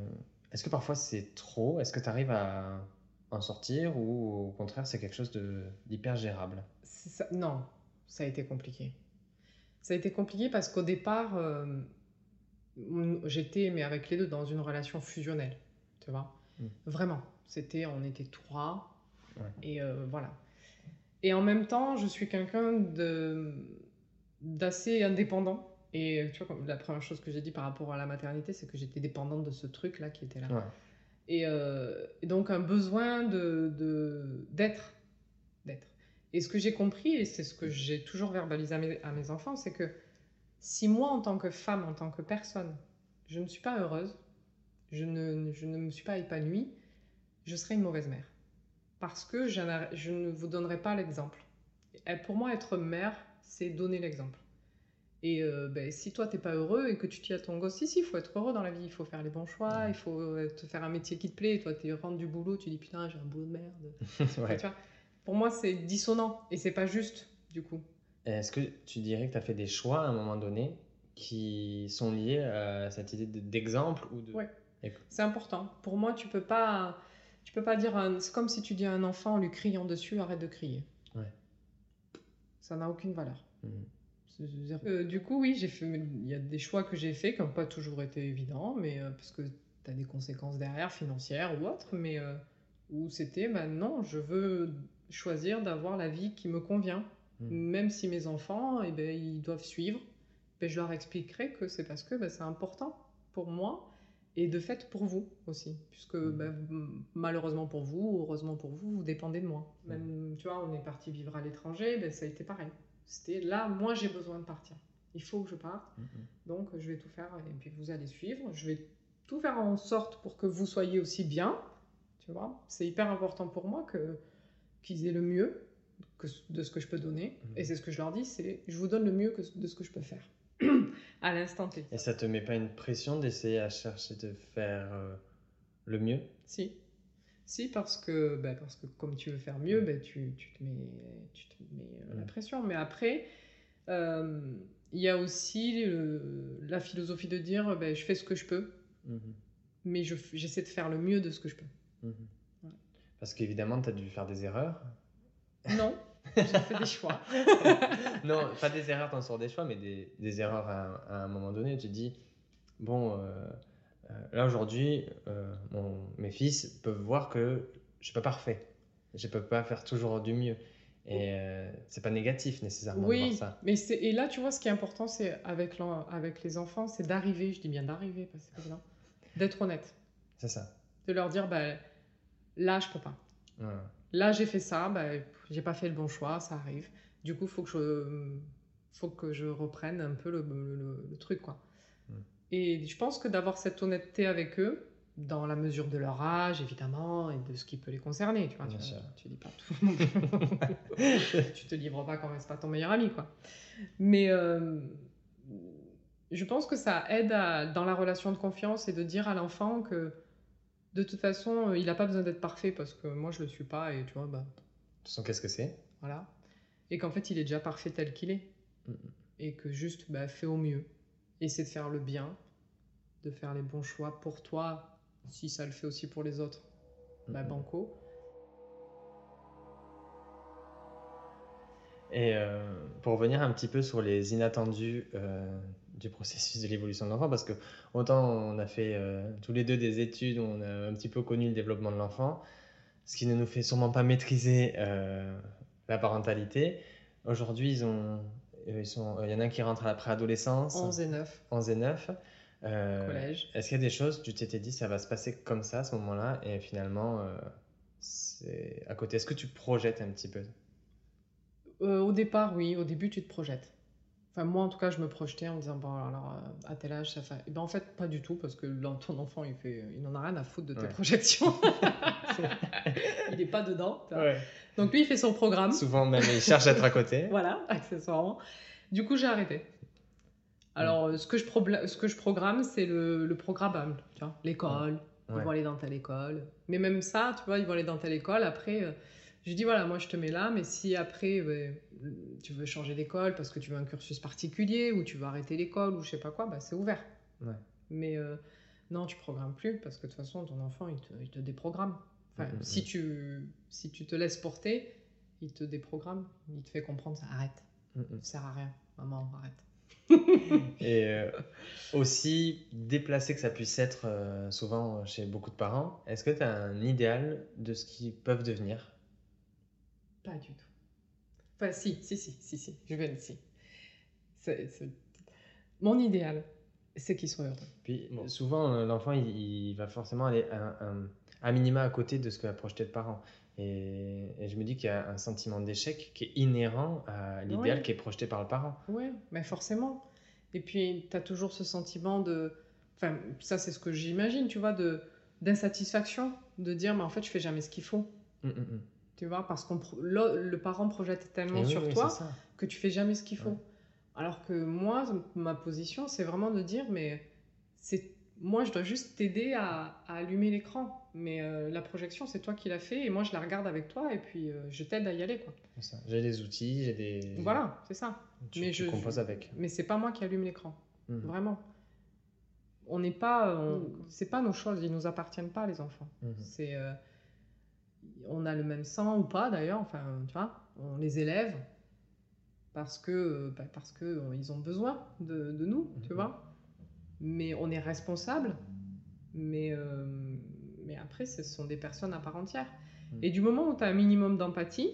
est-ce que parfois c'est trop? Est-ce que tu arrives à en sortir ou au contraire c'est quelque chose d'hyper gérable? Ça- Non, ça a été compliqué. Ça a été compliqué parce qu'au départ, euh, j'étais, mais avec les deux, dans une relation fusionnelle, tu vois? Mm. Vraiment, c'était, on était trois, Ouais. et euh, voilà. Et en même temps, je suis quelqu'un de d'assez indépendant. Et tu vois, la première chose que j'ai dit par rapport à la maternité, c'est que j'étais dépendante de ce truc-là qui était là. Ouais. Et, euh, et donc un besoin de de- d'être. d'être. Et ce que j'ai compris, et c'est ce que j'ai toujours verbalisé à mes, à mes enfants, c'est que si moi, en tant que femme, en tant que personne, je ne suis pas heureuse, je ne, je ne me suis pas épanouie, je serai une mauvaise mère. Parce que je, ne vous donnerai pas l'exemple. Pour moi, être mère, c'est donner l'exemple. Et euh, ben, si toi, t'es pas heureux et que tu dis à ton gosse, si, si, il faut être heureux dans la vie, il faut faire les bons choix, il faut euh, te faire un métier qui te plaît, et toi, tu rentres du boulot, tu dis, putain, j'ai un boulot de merde. Ouais. Tu vois, pour moi, c'est dissonant et c'est pas juste, du coup. Est-ce que tu dirais que tu as fait des choix à un moment donné qui sont liés à cette idée de- d'exemple ou de... Ouais. C'est important. Pour moi, tu peux pas, tu peux pas dire. un- C'est comme si tu dis à un enfant en lui criant dessus, arrête de crier. Ouais. Ça n'a aucune valeur. Mhm. Euh, du coup, oui, j'ai fait. Il y a des choix que j'ai faits qui n'ont pas toujours été évidents, mais euh, parce que tu as des conséquences derrière, financières ou autres, mais euh, où c'était, bah non, je veux choisir d'avoir la vie qui me convient, Mhm. même si mes enfants, eh ben, ils doivent suivre. Ben, je leur expliquerai que c'est parce que ben, c'est important pour moi et de fait pour vous aussi. Puisque Mhm. bah, m- malheureusement pour vous, heureusement pour vous, vous dépendez de moi. Mhm. Même, tu vois, on est parti vivre à l'étranger, ben, ça a été pareil. C'était là, moi j'ai besoin de partir. Il faut que je parte. Mhm. Donc je vais tout faire et puis vous allez suivre. Je vais tout faire en sorte pour que vous soyez aussi bien. Tu vois, c'est hyper important pour moi que qu'ils aient le mieux que, de ce que je peux donner. Mhm. Et c'est ce que je leur dis, c'est je vous donne le mieux que, de ce que je peux faire à l'instant T. Et ça te met pas une pression d'essayer à chercher de faire euh, le mieux? Si. Si, parce que, bah, parce que comme tu veux faire mieux, bah, tu, tu te mets, tu te mets euh, la Mm. pression. Mais après, euh, il y a aussi le- la philosophie de dire bah, je fais ce que je peux, Mhm. mais je f- j'essaie de faire le mieux de ce que je peux. Mhm. Parce qu'évidemment, tu as dû faire des erreurs. Non, j'ai fait des choix. non, pas des erreurs dans le sort des choix, mais des, des erreurs à, un- à un moment donné. Tu te dis, bon, euh, là aujourd'hui, euh, mes fils peuvent voir que je suis pas parfait. Je peux pas faire toujours du mieux. Et euh, c'est pas négatif nécessairement de voir Oui, ça. mais et là tu vois ce qui est important c'est avec les enfants c'est d'arriver, je dis bien d'arriver parce que c'est d'être honnête, C'est ça. de leur dire bah là je peux pas. Ouais. Là, j'ai fait ça, bah, j'ai pas fait le bon choix, ça arrive. Du coup, faut que je, faut que je reprenne un peu le, le- le- le truc, quoi. Mm. Et je pense que d'avoir cette honnêteté avec eux, dans la mesure de leur âge, évidemment, et de ce qui peut les concerner, tu vois. Bien tu, sûr. tu dis pas tout. tu te livres pas quand même, c'est pas ton meilleur ami, quoi. Mais euh, je pense que ça aide à- dans la relation de confiance et de dire à l'enfant que de toute façon, euh, il n'a pas besoin d'être parfait parce que moi je le suis pas et tu vois, bah De toute façon, qu'est-ce que c'est? voilà. Et qu'en fait il est déjà parfait tel qu'il est Mhm. et que juste bah, fais au mieux. Essaie de faire le bien, de faire les bons choix pour toi, si ça le fait aussi pour les autres, bah Mhm. banco. Et euh, pour revenir un petit peu sur les inattendus euh, du processus de l'évolution de l'enfant, parce que autant on a fait euh, tous les deux des études, où on a un petit peu connu le développement de l'enfant, ce qui ne nous fait sûrement pas maîtriser la parentalité. Aujourd'hui, ils ont, ils sont, il y en a un qui rentre à la préadolescence, 11 et 9, 11 et 9. Euh, collège. Est-ce qu'il y a des choses, tu t'étais dit, ça va se passer comme ça à ce moment-là, et finalement, euh, c'est à côté. Est-ce que tu projettes un petit peu? Euh, au départ, oui, au début tu te projettes. Enfin, moi en tout cas, je me projetais en me disant, bon, alors euh, à tel âge, ça fait. Et ben, en fait, pas du tout, parce que ton enfant, il, fait... il n'en a rien à foutre de tes Ouais. projections. il n'est pas dedans. Ouais. Donc lui, il fait son programme. Souvent, même, ils cherchent à être à côté. Voilà, accessoirement. Du coup, j'ai arrêté. Alors, euh, ce, que je probla- ce que je programme, c'est le, le programmable. Tu vois, l'école, ils vont aller dans telle école. Mais même ça, tu vois, ils vont aller dans telle école. Après, euh, je dis, voilà, moi, je te mets là, mais si après, euh, tu veux changer d'école parce que tu veux un cursus particulier ou tu veux arrêter l'école ou je sais pas quoi, bah, c'est ouvert. Ouais. Mais euh, non, tu programmes plus parce que de toute façon, ton enfant, il te, il te déprogramme. Enfin, si, tu, si tu te laisses porter, il te déprogramme. Il te fait comprendre, ça arrête. Mm, Ça sert à rien. Maman, arrête. Et euh, aussi, déplacé que ça puisse être euh, souvent chez beaucoup de parents, est-ce que tu as un idéal de ce qu'ils peuvent devenir? Pas du tout. Enfin, si, si, si, si, si. Je vais le si. C'est- c'est- Mon idéal, c'est qu'il soit heureux. Puis Bon. souvent, euh, l'enfant, il, il va forcément aller un, un- à minima à côté de ce que va projeter le parent. Et, et je me dis qu'il y a un sentiment d'échec qui est inhérent à l'idéal Oui. qui est projeté par le parent. Ouais, mais forcément. Et puis, tu as toujours ce sentiment de. Enfin, ça, c'est ce que j'imagine, tu vois, de d'insatisfaction, de dire, mais en fait, je fais jamais ce qu'il faut. Mm, mm, mm. Tu vois, parce que le, le parent projette tellement oui, sur oui, toi que tu fais jamais ce qu'il faut. Ouais. Alors que moi, ma position, c'est vraiment de dire, mais c'est moi, je dois juste t'aider à, à allumer l'écran. Mais euh, la projection, c'est toi qui l'as fait, et moi, je la regarde avec toi, et puis euh, je t'aide à y aller. J'ai des outils, j'ai des. Voilà, c'est ça. Tu, Mais tu je- composes avec. Mais c'est pas moi qui allume l'écran, Mhm. vraiment. On n'est pas, on- c'est pas nos choses, ils nous appartiennent pas, les enfants. Mhm. C'est, euh, on a le même sang ou pas d'ailleurs. Enfin, tu vois, on les élève parce que, bah, parce que euh, ils ont besoin de, de nous, tu Mhm. vois. Mais on est responsable. Mais, euh, mais après, ce sont des personnes à part entière. Mhm. Et du moment où tu as un minimum d'empathie,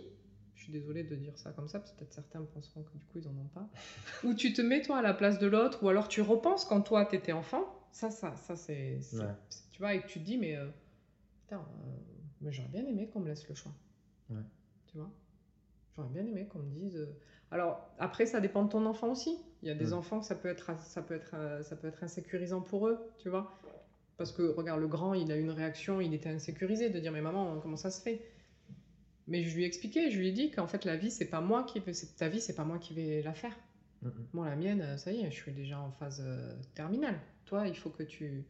je suis désolée de dire ça comme ça, parce que peut-être certains penseront que du coup ils en ont pas, où tu te mets toi à la place de l'autre, ou alors tu repenses quand toi t'étais enfant, Ça, ça, ça, c'est. Ouais. Tu vois, et que tu te dis, mais. euh, putain, euh, mais j'aurais bien aimé qu'on me laisse le choix. Ouais. Tu vois? J'aurais bien aimé qu'on me dise. euh, Alors, après, ça dépend de ton enfant aussi. Il y a des enfants que ça peut, être, ça, peut être, euh, ça peut être insécurisant pour eux, tu vois? Parce que, regarde, le grand, il a eu une réaction, il était insécurisé de dire, mais maman, comment ça se fait? Mais je lui ai expliqué, je lui ai dit qu'en fait, la vie, c'est pas moi qui Ta vie, c'est pas moi qui vais la faire. Moi, la mienne, ça y est, je suis déjà en phase euh, terminale. Toi, il faut que tu.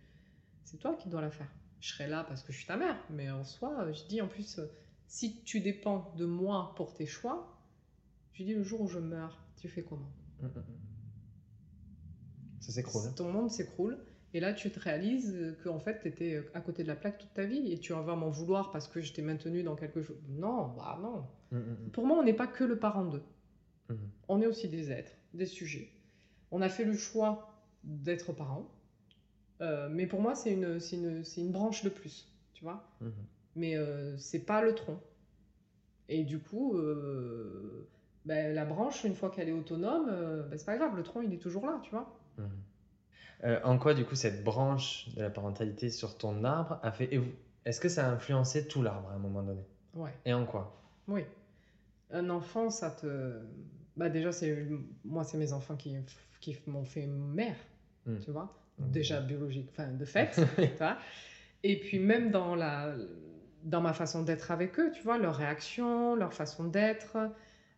C'est toi qui dois la faire. Je serai là parce que je suis ta mère, mais en soi, euh, je dis en plus, euh, si tu dépends de moi pour tes choix, je dis le jour où je meurs, tu fais comment Mhm. Ça s'écroule. Ton monde s'écroule. Et là, tu te réalises euh, qu'en fait, tu étais à côté de la plaque toute ta vie et tu vas m'en vouloir parce que je t'ai maintenu dans quelque chose. Non, bah non. Pour moi, on n'est pas que le parent d'eux. On est aussi des êtres, des sujets. On a fait le choix d'être parents, euh, mais pour moi, c'est une, une, une branche de plus, tu vois. Mhm. Mais euh, c'est pas le tronc. Et du coup, euh, ben, la branche, une fois qu'elle est autonome, euh, ben, c'est pas grave, le tronc, il est toujours là, tu vois. Mhm. En quoi, du coup, cette branche de la parentalité sur ton arbre a fait. Est-ce que ça a influencé tout l'arbre à un moment donné? Ouais. Et en quoi? Oui. Un enfant, ça te. Bah déjà, c'est moi, c'est mes enfants qui, qui m'ont fait mère, Mm. tu vois. Déjà biologique, enfin de fait, tu vois. Et puis même dans la, dans ma façon d'être avec eux, tu vois, leur réaction, leur façon d'être.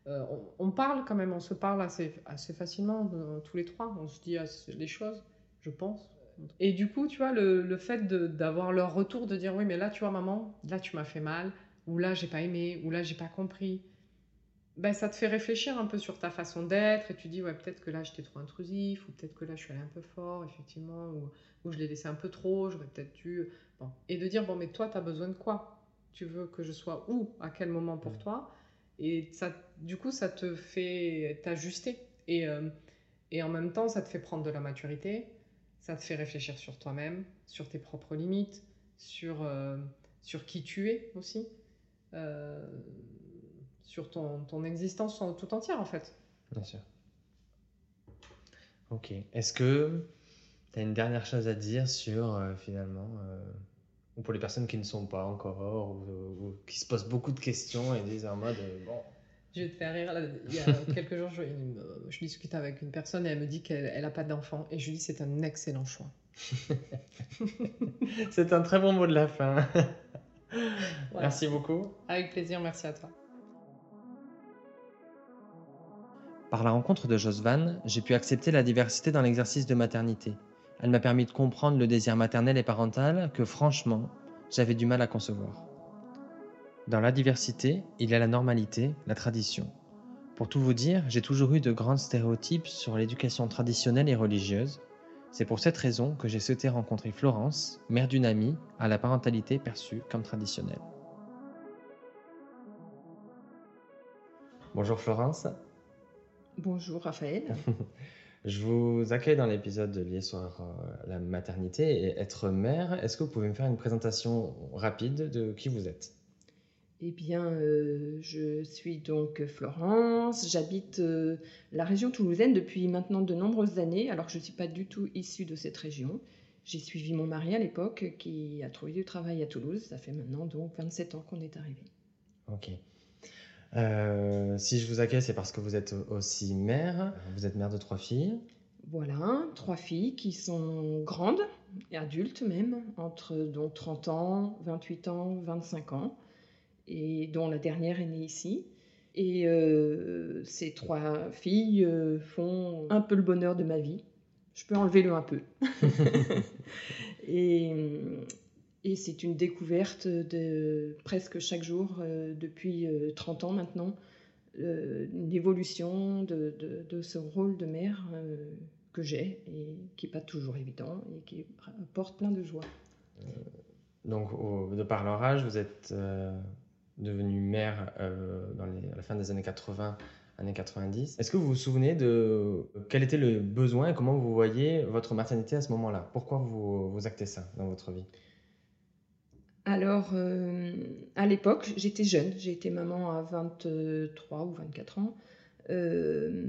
euh, on, on parle quand même, on se parle assez, assez facilement euh, tous les trois. On se dit les choses, je pense. Et du coup, tu vois, le, le fait d'avoir leur retour, de dire oui, mais là, tu vois, maman, là, tu m'as fait mal, ou là, j'ai pas aimé, ou là, j'ai pas compris. Ben, ça te fait réfléchir un peu sur ta façon d'être, et tu dis, ouais, peut-être que là, j'étais trop intrusif, ou peut-être que là, je suis allé un peu fort, effectivement, ou, ou je l'ai laissé un peu trop, j'aurais peut-être dû. Bon. Et de dire, bon, mais toi, tu as besoin de quoi? Tu veux que je sois où À quel moment pour toi? Et ça, du coup, ça te fait t'ajuster. Et, euh, et en même temps, ça te fait prendre de la maturité, ça te fait réfléchir sur toi-même, sur tes propres limites, sur, euh, sur qui tu es aussi, euh, sur ton, ton existence en- tout entière en fait. Bien sûr. Ok. Est-ce que tu as une dernière chose à dire sur euh, finalement, euh, ou pour les personnes qui ne sont pas encore, ou, ou qui se posent beaucoup de questions et disent en mode euh, bon. Je vais te faire rire. là, Il y a quelques jours, je, je discute avec une personne et elle me dit qu'elle n'a pas d'enfant. Et je lui dis c'est un excellent choix. C'est un très bon mot de la fin. Voilà. Merci beaucoup. Avec plaisir, merci à toi. Par la rencontre de Josvan, j'ai pu accepter la diversité dans l'exercice de maternité. Elle m'a permis de comprendre le désir maternel et parental que, franchement, j'avais du mal à concevoir. Dans la diversité, il y a la normalité, la tradition. Pour tout vous dire, j'ai toujours eu de grands stéréotypes sur l'éducation traditionnelle et religieuse. C'est pour cette raison que j'ai souhaité rencontrer Florence, mère d'une amie, à la parentalité perçue comme traditionnelle. Bonjour Florence. Bonjour Raphaël. Je vous accueille dans l'épisode lié sur la maternité et être mère. Est-ce que vous pouvez me faire une présentation rapide de qui vous êtes? Eh bien, euh, je suis donc Florence, j'habite euh, la région toulousaine depuis maintenant de nombreuses années, alors que je ne suis pas du tout issue de cette région. J'ai suivi mon mari à l'époque qui a trouvé du travail à Toulouse, ça fait maintenant donc 27 ans qu'on est arrivé. Ok. Euh, si je vous accueille, c'est parce que vous êtes aussi mère. Vous êtes mère de trois filles. Voilà, trois filles qui sont grandes, et adultes même, entre donc 30 ans, 28 ans, 25 ans, et dont la dernière est née ici. Et euh, ces trois filles euh, font un peu le bonheur de ma vie. Je peux enlever le un peu. et et c'est une découverte de presque chaque jour euh, depuis euh, 30 ans maintenant, euh, une évolution de, de- ce rôle de mère euh, que j'ai et qui n'est pas toujours évident et qui apporte plein de joie. Donc, de par leur âge, vous êtes euh, devenue mère euh, à la fin des années 80, années 90. Est-ce que vous vous souvenez de quel était le besoin et comment vous voyez votre maternité à ce moment-là? Pourquoi vous actez ça dans votre vie? Alors, euh, à l'époque, j'étais jeune, j'ai été maman à 23 ou 24 ans. Euh,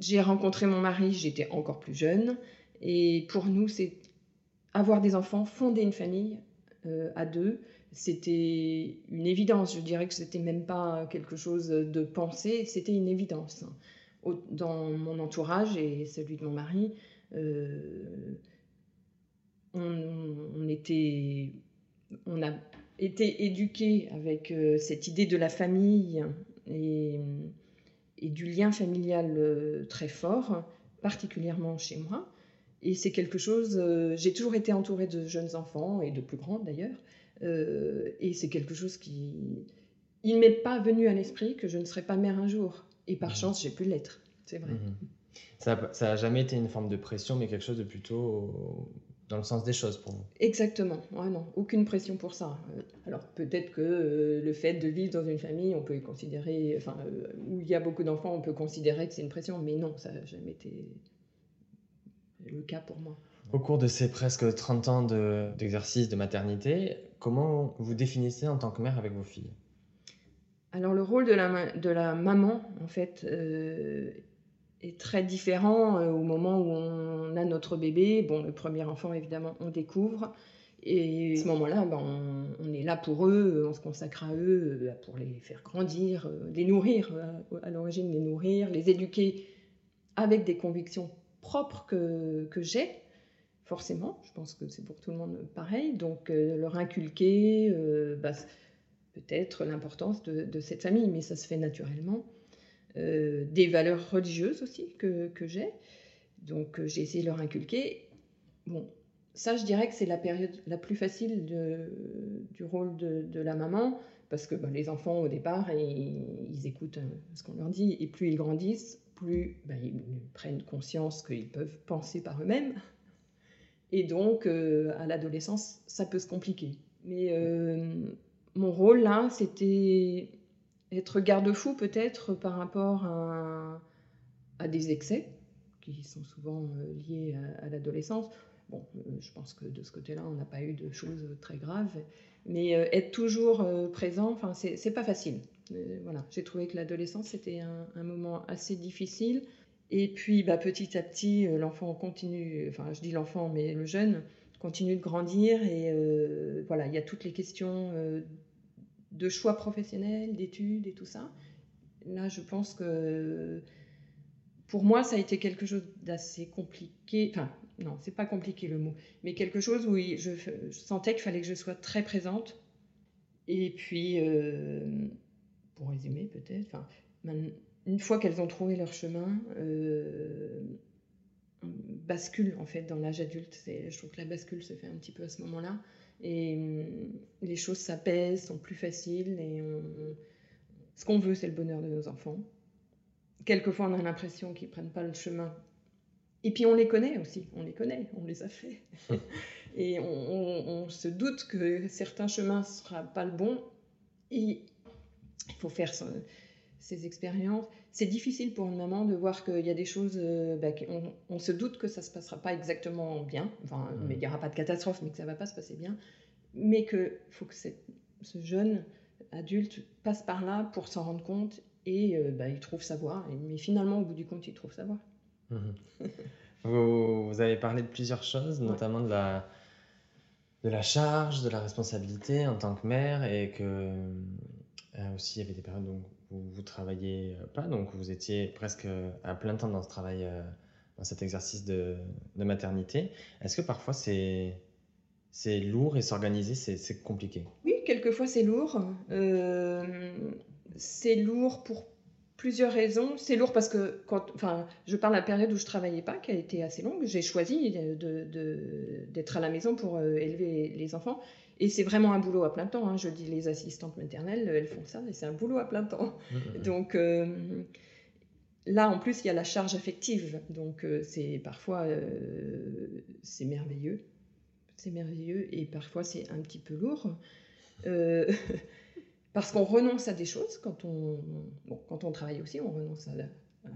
j'ai rencontré mon mari, j'étais encore plus jeune. Et pour nous, c'est avoir des enfants, fonder une famille euh, à deux, c'était une évidence. Je dirais que c'était même pas quelque chose de pensé, c'était une évidence. Dans mon entourage et celui de mon mari, on, était, on a été éduqués avec euh, cette idée de la famille et, et du lien familial très fort, particulièrement chez moi. Et c'est quelque chose, euh, j'ai toujours été entourée de jeunes enfants et de plus grands d'ailleurs, euh, et c'est quelque chose qui, il m'est pas venu à l'esprit que je ne serais pas mère un jour. Et par mmh. chance, j'ai pu l'être, c'est vrai. Mmh. Ça n'a jamais été une forme de pression, mais quelque chose de plutôt dans le sens des choses pour vous. Exactement, ouais, non, aucune pression pour ça. Euh, alors peut-être que le fait de vivre dans une famille, on peut considérer, enfin, où il y a beaucoup d'enfants, on peut considérer que c'est une pression, mais non, ça n'a jamais été le cas pour moi. Au cours de ces presque 30 ans d'exercice de, maternité, comment vous définissez en tant que mère avec vos filles? Alors le rôle de la, de la maman, en fait, euh, est très différent euh, au moment où on a notre bébé. Bon, le premier enfant, évidemment, on découvre. Et à ce moment-là, ben, on, est là pour eux, on se consacre à eux euh, pour les faire grandir, les nourrir, à l'origine les nourrir, les éduquer avec des convictions propre que, que j'ai, forcément, je pense que c'est pour tout le monde pareil, donc euh, leur inculquer euh, bah, peut-être l'importance de, cette famille, mais ça se fait naturellement. Euh, des valeurs religieuses aussi que, j'ai, donc j'ai essayé de leur inculquer. Bon, ça je dirais que c'est la période la plus facile du rôle de, la maman, parce que bah, les enfants au départ, ils, ils écoutent ce qu'on leur dit, et plus ils grandissent, plus ben, ils prennent conscience qu'ils peuvent penser par eux-mêmes. Et donc, euh, à l'adolescence, ça peut se compliquer. Mais euh, mon rôle là, c'était être garde-fou peut-être par rapport à, des excès qui sont souvent euh, liés à, l'adolescence. Bon, je pense que de ce côté-là, on n'a pas eu de choses très graves. Mais être toujours présent, enfin, c'est pas facile. Euh, voilà, j'ai trouvé que l'adolescence c'était un, moment assez difficile. Et puis bah, petit à petit, euh, l'enfant continue, enfin je dis l'enfant, mais le jeune continue de grandir et euh, voilà, il y a toutes les questions de choix professionnels, d'études et tout ça. Là, je pense que pour moi, ça a été quelque chose d'assez compliqué. Enfin, non, c'est pas compliqué le mot, mais quelque chose où je, sentais qu'il fallait que je sois très présente. Et puis, pour résumer peut-être, une fois qu'elles ont trouvé leur chemin, euh, bascule en fait dans l'âge adulte. Je trouve que la bascule se fait un petit peu à ce moment-là. Et hum, les choses s'apaisent, sont plus faciles. Et ce qu'on veut, c'est le bonheur de nos enfants. Quelquefois, on a l'impression qu'ils ne prennent pas le chemin. Et puis, on les connaît aussi. On les connaît, on les a fait. et on, on, se doute que certains chemins ne seront pas le bon. Et il faut faire ces expériences. C'est difficile pour une maman de voir qu'il y a des choses, euh, bah, on, se doute que ça ne se passera pas exactement bien, enfin, mais il n'y aura pas de catastrophe, mais que ça ne va pas se passer bien, mais qu'il faut que ce jeune adulte passe par là pour s'en rendre compte et euh, bah, il trouve sa voie. Mais finalement, au bout du compte, il trouve sa voie. Mhm. vous, avez parlé de plusieurs choses, notamment de la, de la charge, de la responsabilité en tant que mère et que euh, aussi, il y avait des périodes où vous, vous travailliez pas, donc vous étiez presque à plein temps dans ce travail, euh, dans cet exercice de, maternité. Est-ce que parfois c'est lourd et s'organiser, c'est compliqué? Oui, quelquefois c'est lourd. Euh, c'est lourd pour plusieurs raisons. C'est lourd parce que, quand, enfin, je parle de la période où je travaillais pas, qui a été assez longue. J'ai choisi d'être de, à la maison pour élever les enfants. Et c'est vraiment un boulot à plein temps. Hein. Je dis les assistantes maternelles, elles font ça, et c'est un boulot à plein temps. Mmh. Donc euh, là, en plus, il y a la charge affective. Donc euh, c'est parfois euh, c'est merveilleux, c'est merveilleux, et parfois c'est un petit peu lourd. parce qu'on renonce à des choses quand on, bon, quand on travaille aussi, on renonce à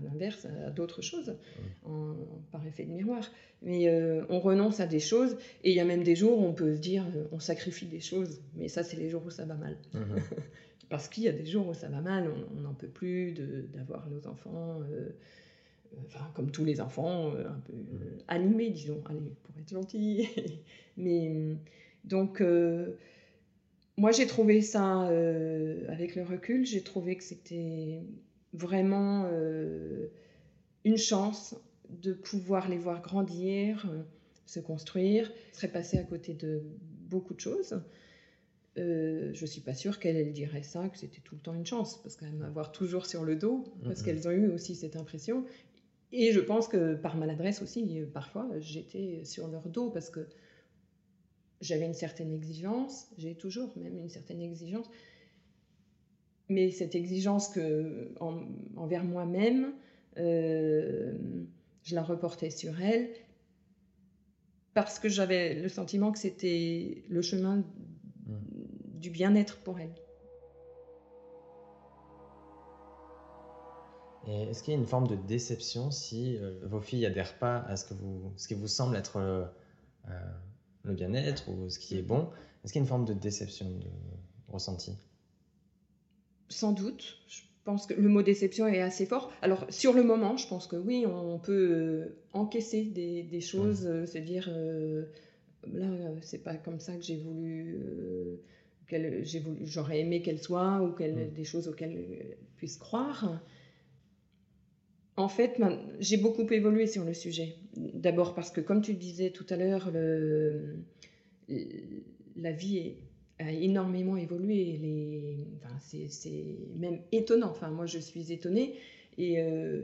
l'inverse, à d'autres choses, en, par effet de miroir. Mais euh, on renonce à des choses, et il y a même des jours où on peut se dire, euh, on sacrifie des choses, mais ça, c'est les jours où ça va mal. Mhm. Parce qu'il y a des jours où ça va mal, on n'en peut plus d'avoir nos enfants. Euh, enfin, comme tous les enfants, un peu animés, disons, allez, pour être gentil. Mais donc, moi, j'ai trouvé ça, avec le recul, j'ai trouvé que c'était vraiment une chance de pouvoir les voir grandir, se construire, serait passé à côté de beaucoup de choses. Euh, je suis pas sûre qu'elle dirait ça, que c'était tout le temps une chance, parce qu'elle m'avoir toujours sur le dos, parce qu'elles ont eu aussi cette impression. Et je pense que par maladresse aussi, parfois, j'étais sur leur dos, parce que j'avais une certaine exigence, j'ai toujours même une certaine exigence, mais cette exigence que, envers moi-même, euh, je la reportais sur elle, parce que j'avais le sentiment que c'était le chemin du bien-être pour elle. Et est-ce qu'il y a une forme de déception si euh, vos filles adhèrent pas à ce, que vous, ce qui vous semble être euh, le bien-être ou ce qui est bon Est-ce qu'il y a une forme de déception de ressenti? Sans doute. Je pense que le mot déception est assez fort. Alors, sur le moment, je pense que oui, on peut encaisser des, des choses, se dire là, c'est pas comme ça que j'ai voulu j'aurais aimé qu'elle soit ou qu'elle des choses auxquelles elle puisse croire. En fait, j'ai beaucoup évolué sur le sujet. D'abord parce que, comme tu le disais tout à l'heure, la vie a énormément évolué. Les... C'est même étonnant. Enfin, moi, je suis étonnée et euh,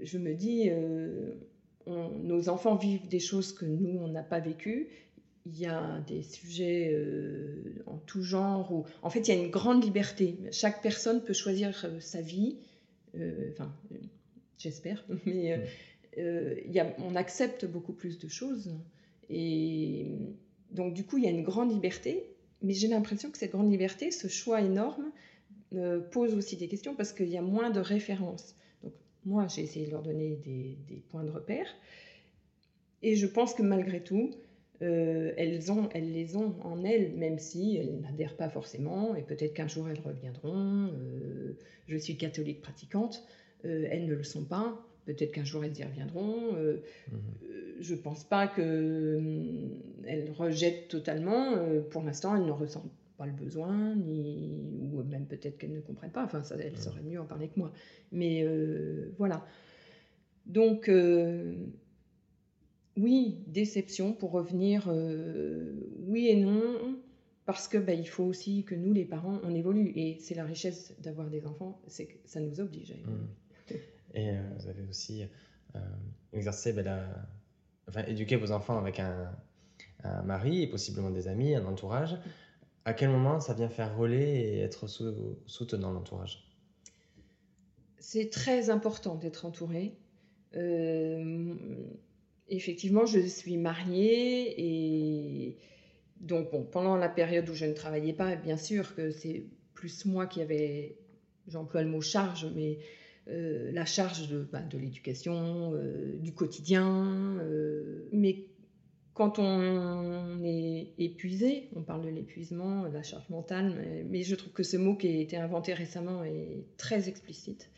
je me dis, euh, nos enfants vivent des choses que nous, on n'a pas vécues il y a des sujets euh, en tout genre où, en fait, il y a une grande liberté. Chaque personne peut choisir sa vie. J'espère, mais y a, on accepte beaucoup plus de choses. Et donc, du coup, il y a une grande liberté. Mais j'ai l'impression que cette grande liberté, ce choix énorme, pose aussi des questions parce qu'il y a moins de références. Donc, moi, j'ai essayé de leur donner des, points de repère. Et je pense que malgré tout, euh, elles, les ont en elles, même si elles n'adhèrent pas forcément, et peut-être qu'un jour elles reviendront. Euh, je suis catholique pratiquante, euh, elles ne le sont pas. Peut-être qu'un jour elles y reviendront. Mhm. je ne pense pas qu'elles rejettent totalement. pour l'instant, elles n'en ressentent pas le besoin, ni, ou même peut-être qu'elles ne comprennent pas. Enfin, ça, elles mhm. sauraient mieux en parler que moi. Mais voilà. Donc oui, déception pour revenir, euh, oui et non, parce que bah, il faut aussi que nous, les parents, on évolue. Et c'est la richesse d'avoir des enfants, c'est que ça nous oblige à évoluer. Mmh. Et euh, vous avez aussi euh, exercé, bah, enfin, éduqué vos enfants avec un, mari et possiblement des amis, un entourage. À quel moment ça vient faire relais et être soutenant l'entourage? C'est très important d'être entouré effectivement, je suis mariée et donc pendant la période où je ne travaillais pas, bien sûr que c'est plus moi qui avais, j'emploie le mot charge, mais euh, la charge de, bah, de l'éducation, euh, du quotidien. Euh, mais quand on est épuisé, on parle de l'épuisement, de la charge mentale, mais, je trouve que ce mot qui a été inventé récemment est très explicite.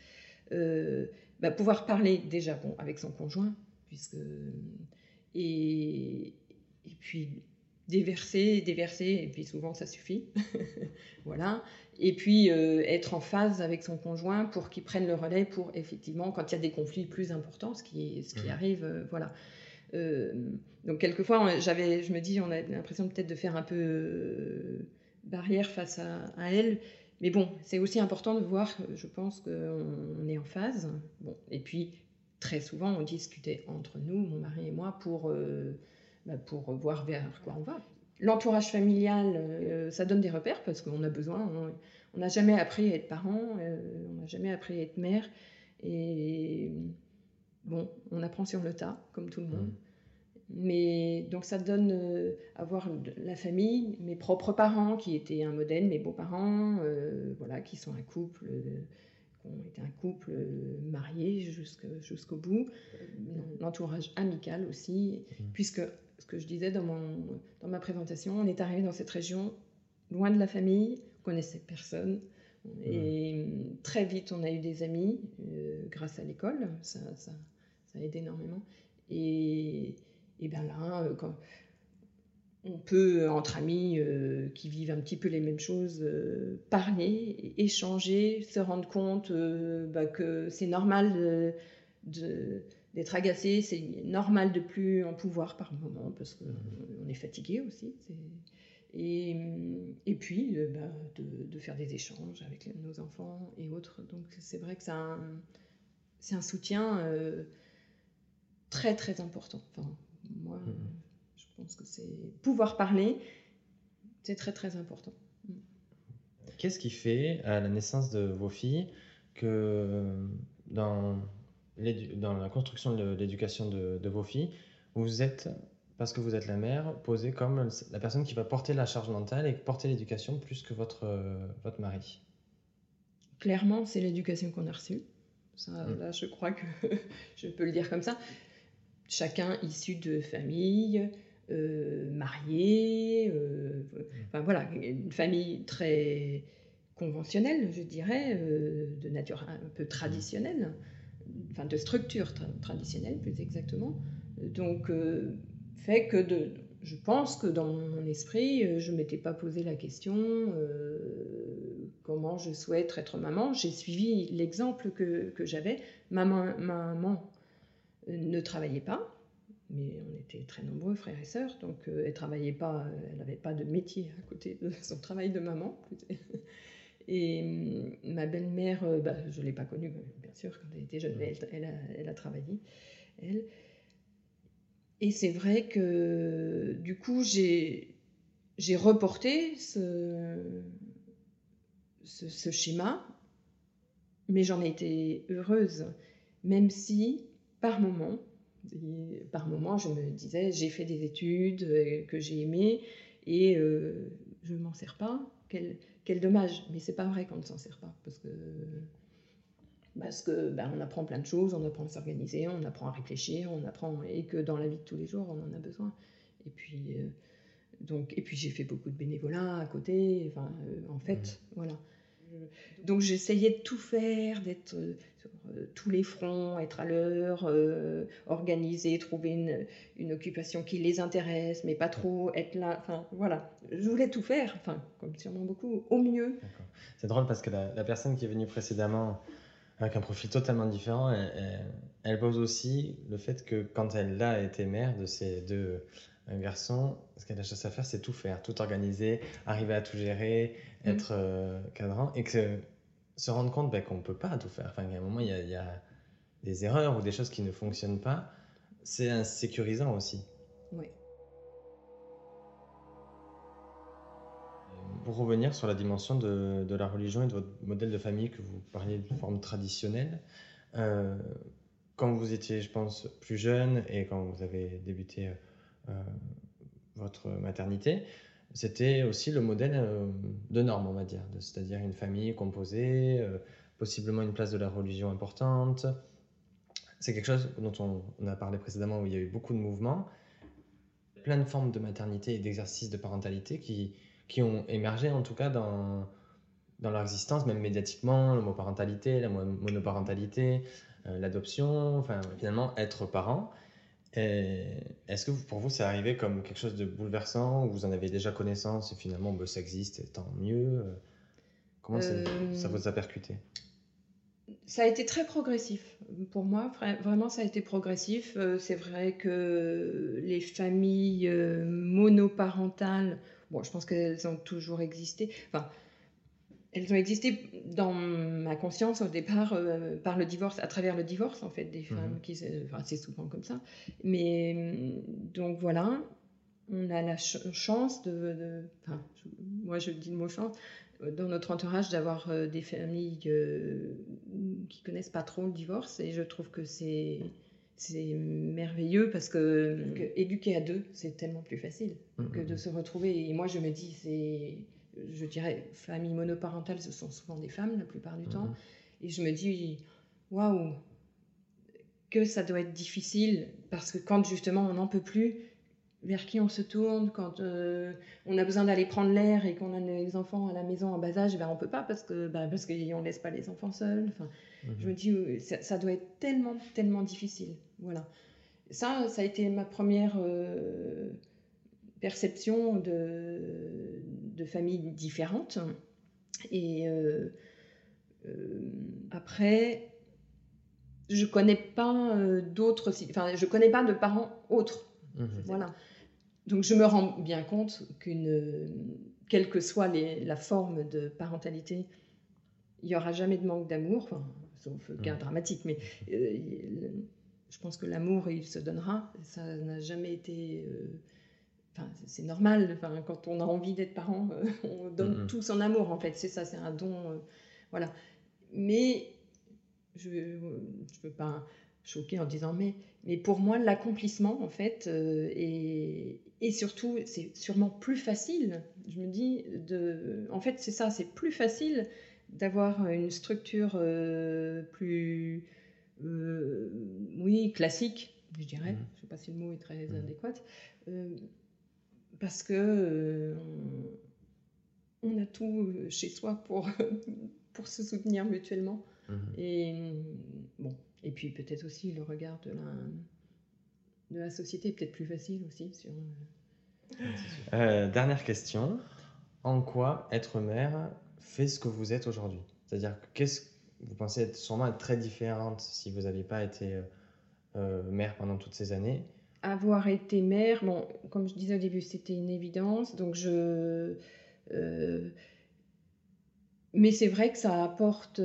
Bah, pouvoir parler déjà bon, avec son conjoint, puisque et, et puis déverser, déverser, et puis souvent ça suffit, voilà. Et puis euh, être en phase avec son conjoint pour qu'il prenne le relais pour effectivement quand il y a des conflits plus importants, ce qui, ce qui mmh. arrive, euh, voilà. Euh, donc quelquefois, j'avais, je me dis, on a l'impression peut-être de faire un peu barrière face à, à elle. Mais bon, c'est aussi important de voir, je pense qu'on est en phase. Bon, et puis très souvent, on discutait entre nous, mon mari et moi, pour, pour voir vers quoi on va. L'entourage familial, euh, ça donne des repères parce qu'on a besoin. On n'a jamais appris à être parent, euh, on n'a jamais appris à être mère. Et bon, on apprend sur le tas, comme tout le monde. Mmh. Mais donc ça donne avoir la famille, mes propres parents qui étaient un modèle, mes beaux-parents, voilà, qui sont un couple on était un couple euh, marié jusqu'au bout, l'entourage amical aussi, mmh. puisque ce que je disais dans, mon, dans ma présentation, on est arrivé dans cette région loin de la famille, on connaissait personne, et mmh. très vite on a eu des amis euh, grâce à l'école, ça, ça aide énormément. Et, et bien là, euh, quand on peut, entre amis euh, qui vivent un petit peu les mêmes choses, euh, parler, échanger, se rendre compte bah, que c'est normal d'être agacé, c'est normal de plus en pouvoir par moment parce qu'on mmh. est fatigué aussi. Et, et, puis bah, de, faire des échanges avec nos enfants et autres. Donc c'est vrai que c'est un, un, soutien très très important. Enfin, moi, mmh. je pense que c'est pouvoir parler, c'est très très important. Mmh. Qu'est-ce qui fait à la naissance de vos filles que dans, dans la construction de l'éducation de, de, vos filles, vous êtes, parce que vous êtes la mère, posée comme la personne qui va porter la charge mentale et porter l'éducation plus que votre, votre mari. Clairement, c'est l'éducation qu'on a reçue. Ça, mmh. Là, je crois que je peux le dire comme ça. Chacun issu de familles euh, mariées, euh, enfin voilà, une famille très conventionnelle, je dirais, euh, de nature un peu traditionnelle, enfin de structure traditionnelle plus exactement. Donc, fait que de, je pense que dans mon esprit, je ne m'étais pas posé la question comment je souhaite être maman. J'ai suivi l'exemple que, que j'avais. Maman, maman ne travaillait pas, mais on était très nombreux, frères et sœurs, donc euh, elle travaillait pas, euh, elle n'avait pas de métier à côté de son travail de maman. Et hum, ma belle-mère, euh, bah, je ne l'ai pas connue, sûr, quand elle était jeune, mais elle, a, elle a, travaillé, elle. Et c'est vrai que du coup, j'ai reporté ce, ce, ce schéma, mais j'en ai été heureuse, même si par moment, par moment, je me disais, j'ai fait des études euh, que j'ai aimées et euh, je ne m'en sers pas. Quel, quel dommage. Mais c'est pas vrai qu'on ne s'en sert pas parce que parce que ben, on apprend plein de choses, on apprend à s'organiser, on apprend à réfléchir, on apprend et que dans la vie de tous les jours, on en a besoin. Et puis euh, donc et puis j'ai fait beaucoup de bénévolat à côté. Enfin, en fait, mmh. voilà. Donc j'essayais de tout faire, d'être euh, sur euh, tous les fronts, être à l'heure, euh, organiser, trouver une, occupation qui les intéresse, mais pas trop être là. Enfin voilà, je voulais tout faire, enfin comme sûrement beaucoup, au mieux. C'est drôle parce que la, personne qui est venue précédemment avec un profil totalement différent, elle, pose aussi le fait que quand elle a été mère de ces deux un garçon, ce qu'elle a chose à faire, c'est tout faire, tout organiser, arriver à tout gérer, mm. être euh, cadrant, et que se rendre compte ben, qu'on ne peut pas tout faire. Enfin, à un moment, il y, a, des erreurs ou des choses qui ne fonctionnent pas. C'est insécurisant aussi. Oui. Pour revenir sur la dimension de, la religion et de votre modèle de famille que vous parliez de forme traditionnelle, euh, quand vous étiez, je pense, plus jeune et quand vous avez débuté euh, votre maternité, c'était aussi le modèle euh, de norme, on va dire, c'est-à-dire une famille composée, possiblement une place de la religion importante. C'est quelque chose dont on, a parlé précédemment, où il y a eu beaucoup de mouvements, plein de formes de maternité et d'exercice de parentalité qui, qui ont émergé en tout cas dans, dans leur existence, même médiatiquement, le mot parentalité, la monoparentalité, l'adoption, enfin finalement être parent. Est-ce que pour vous, c'est arrivé comme quelque chose de bouleversant ou vous en avez déjà connaissance et finalement bah, ça existe et tant mieux Comment ça, ça, vous a percuté? Ça a été très progressif. Pour moi, vraiment, ça a été progressif. Euh, c'est vrai que les familles euh, monoparentales, bon, je pense qu'elles ont toujours existé. Enfin, elles ont existé dans ma conscience au départ euh, par le divorce, à travers le divorce en fait des mhm. femmes qui, enfin c'est souvent comme ça. Mais euh, donc voilà, on a la chance de, enfin, moi je dis le mot chance, euh, dans notre entourage d'avoir des familles qui connaissent pas trop le divorce et je trouve que c'est c'est merveilleux parce que, éduquer à deux c'est tellement plus facile mhm. que de se retrouver et moi je me dis c'est je dirais, famille monoparentale, ce sont souvent des femmes la plupart du temps. Et je me dis, waouh, que ça doit être difficile, parce que quand justement on n'en peut plus, vers qui on se tourne, quand euh, on a besoin d'aller prendre l'air et qu'on a les enfants à la maison en bas âge, ben on peut pas parce que ben, parce qu'on laisse pas les enfants seuls. Enfin, Je mhm. me dis, ça, doit être tellement, tellement difficile. voilà. Ça, ça a été ma première perception de, de familles différentes. Et après, je connais pas d'autres, enfin, je connais pas de parents autres. Mhm. Voilà. Donc je me rends bien compte qu'une, quelle que soit la forme de parentalité, il n'y aura jamais de manque d'amour, sauf cas mhm. dramatique, mais euh, je pense que l'amour, il se donnera. Ça n'a jamais été... Euh, enfin, c'est normal, enfin, quand on a envie d'être parent, euh, on donne mhm. tout son amour, en fait. C'est ça, c'est un don. voilà. Mais je ne veux pas choquer en disant mais, mais pour moi, l'accomplissement, en fait, est, et surtout, c'est sûrement plus facile, je me dis, de... en fait, c'est ça, c'est plus facile d'avoir une structure euh, plus, euh, oui, classique, je dirais, mmh. je ne sais pas si le mot est très mmh. adéquat, euh, parce que on a tout chez soi pour, pour se soutenir mutuellement. Mmh. Et, bon, et puis peut-être aussi le regard de la de la société peut-être plus facile aussi. Sur... Euh, euh, dernière question. En quoi être mère fait ce que vous êtes aujourd'hui? C'est-à-dire, qu'est-ce vous pensez être sûrement être très différente si vous n'aviez pas été euh, mère pendant toutes ces années Avoir été mère, bon, comme je disais au début, c'était une évidence. Donc je. mais c'est vrai que ça apporte.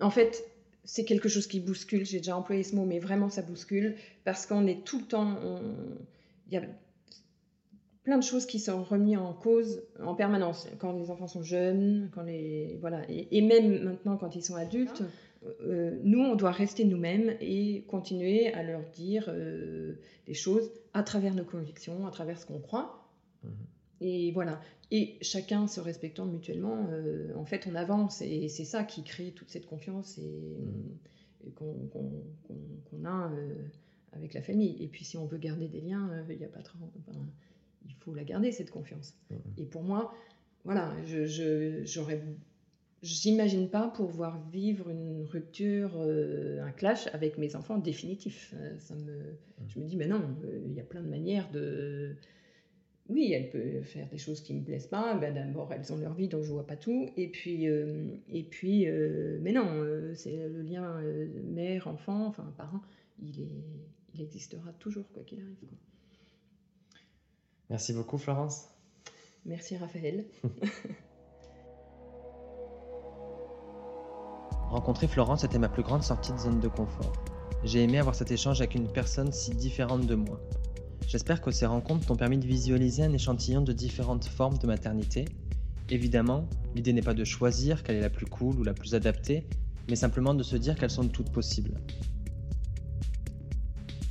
En fait, c'est quelque chose qui bouscule. J'ai déjà employé ce mot, mais vraiment ça bouscule parce qu'on est tout le temps. Il y a plein de choses qui sont remises en cause en permanence quand les enfants sont jeunes, quand les voilà, et, même maintenant quand ils sont adultes. Euh, nous, on doit rester nous-mêmes et continuer à leur dire euh, des choses à travers nos convictions, à travers ce qu'on croit. Mhm. Et voilà. Et chacun se respectant mutuellement, euh, en fait, on avance. Et c'est ça qui crée toute cette confiance et, mm. qu'on a euh, avec la famille. Et puis, si on veut garder des liens, euh, il n'y a pas trop. il faut la garder, cette confiance. Mm. Et pour moi, voilà, je. J'imagine pas pouvoir vivre une rupture, un clash avec mes enfants définitif. Ça me, mm. Je me dis, mais non, il y a plein de manières de, oui, elle peut faire des choses qui me plaisent pas. Ben, D'abord, elles ont leur vie, donc je vois pas tout. Et puis, euh, et puis euh, mais non, euh, c'est le lien mère, enfant, enfin parent, il, est, il existera toujours, quoi qu'il arrive. Merci beaucoup, Florence. Merci, Raphaël. Rencontrer Florence était ma plus grande sortie de zone de confort. J'ai aimé avoir cet échange avec une personne si différente de moi. J'espère que ces rencontres t'ont permis de visualiser un échantillon de différentes formes de maternité. Évidemment, l'idée n'est pas de choisir quelle est la plus cool ou la plus adaptée, mais simplement de se dire qu'elles sont toutes possibles.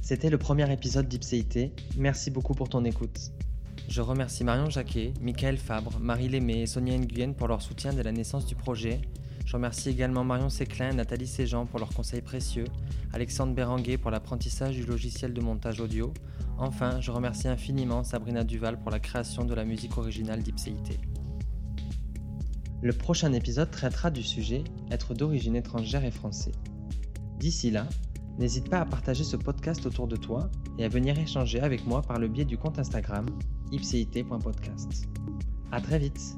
C'était le premier épisode d'Ipséité. Merci beaucoup pour ton écoute. Je remercie Marion Jacquet, Michael Fabre, Marie Lémé et Sonia Nguyen pour leur soutien dès la naissance du projet. Je remercie également Marion Séclin et Nathalie Séjean pour leurs conseils précieux, Alexandre Béranguet pour l'apprentissage du logiciel de montage audio, Enfin, je remercie infiniment Sabrina Duval pour la création de la musique originale d'Ipséité. Le prochain épisode traitera du sujet Être d'origine étrangère et français. D'ici là, n'hésite pas à partager ce podcast autour de toi et à venir échanger avec moi par le biais du compte Instagram ipséité.podcast. A très vite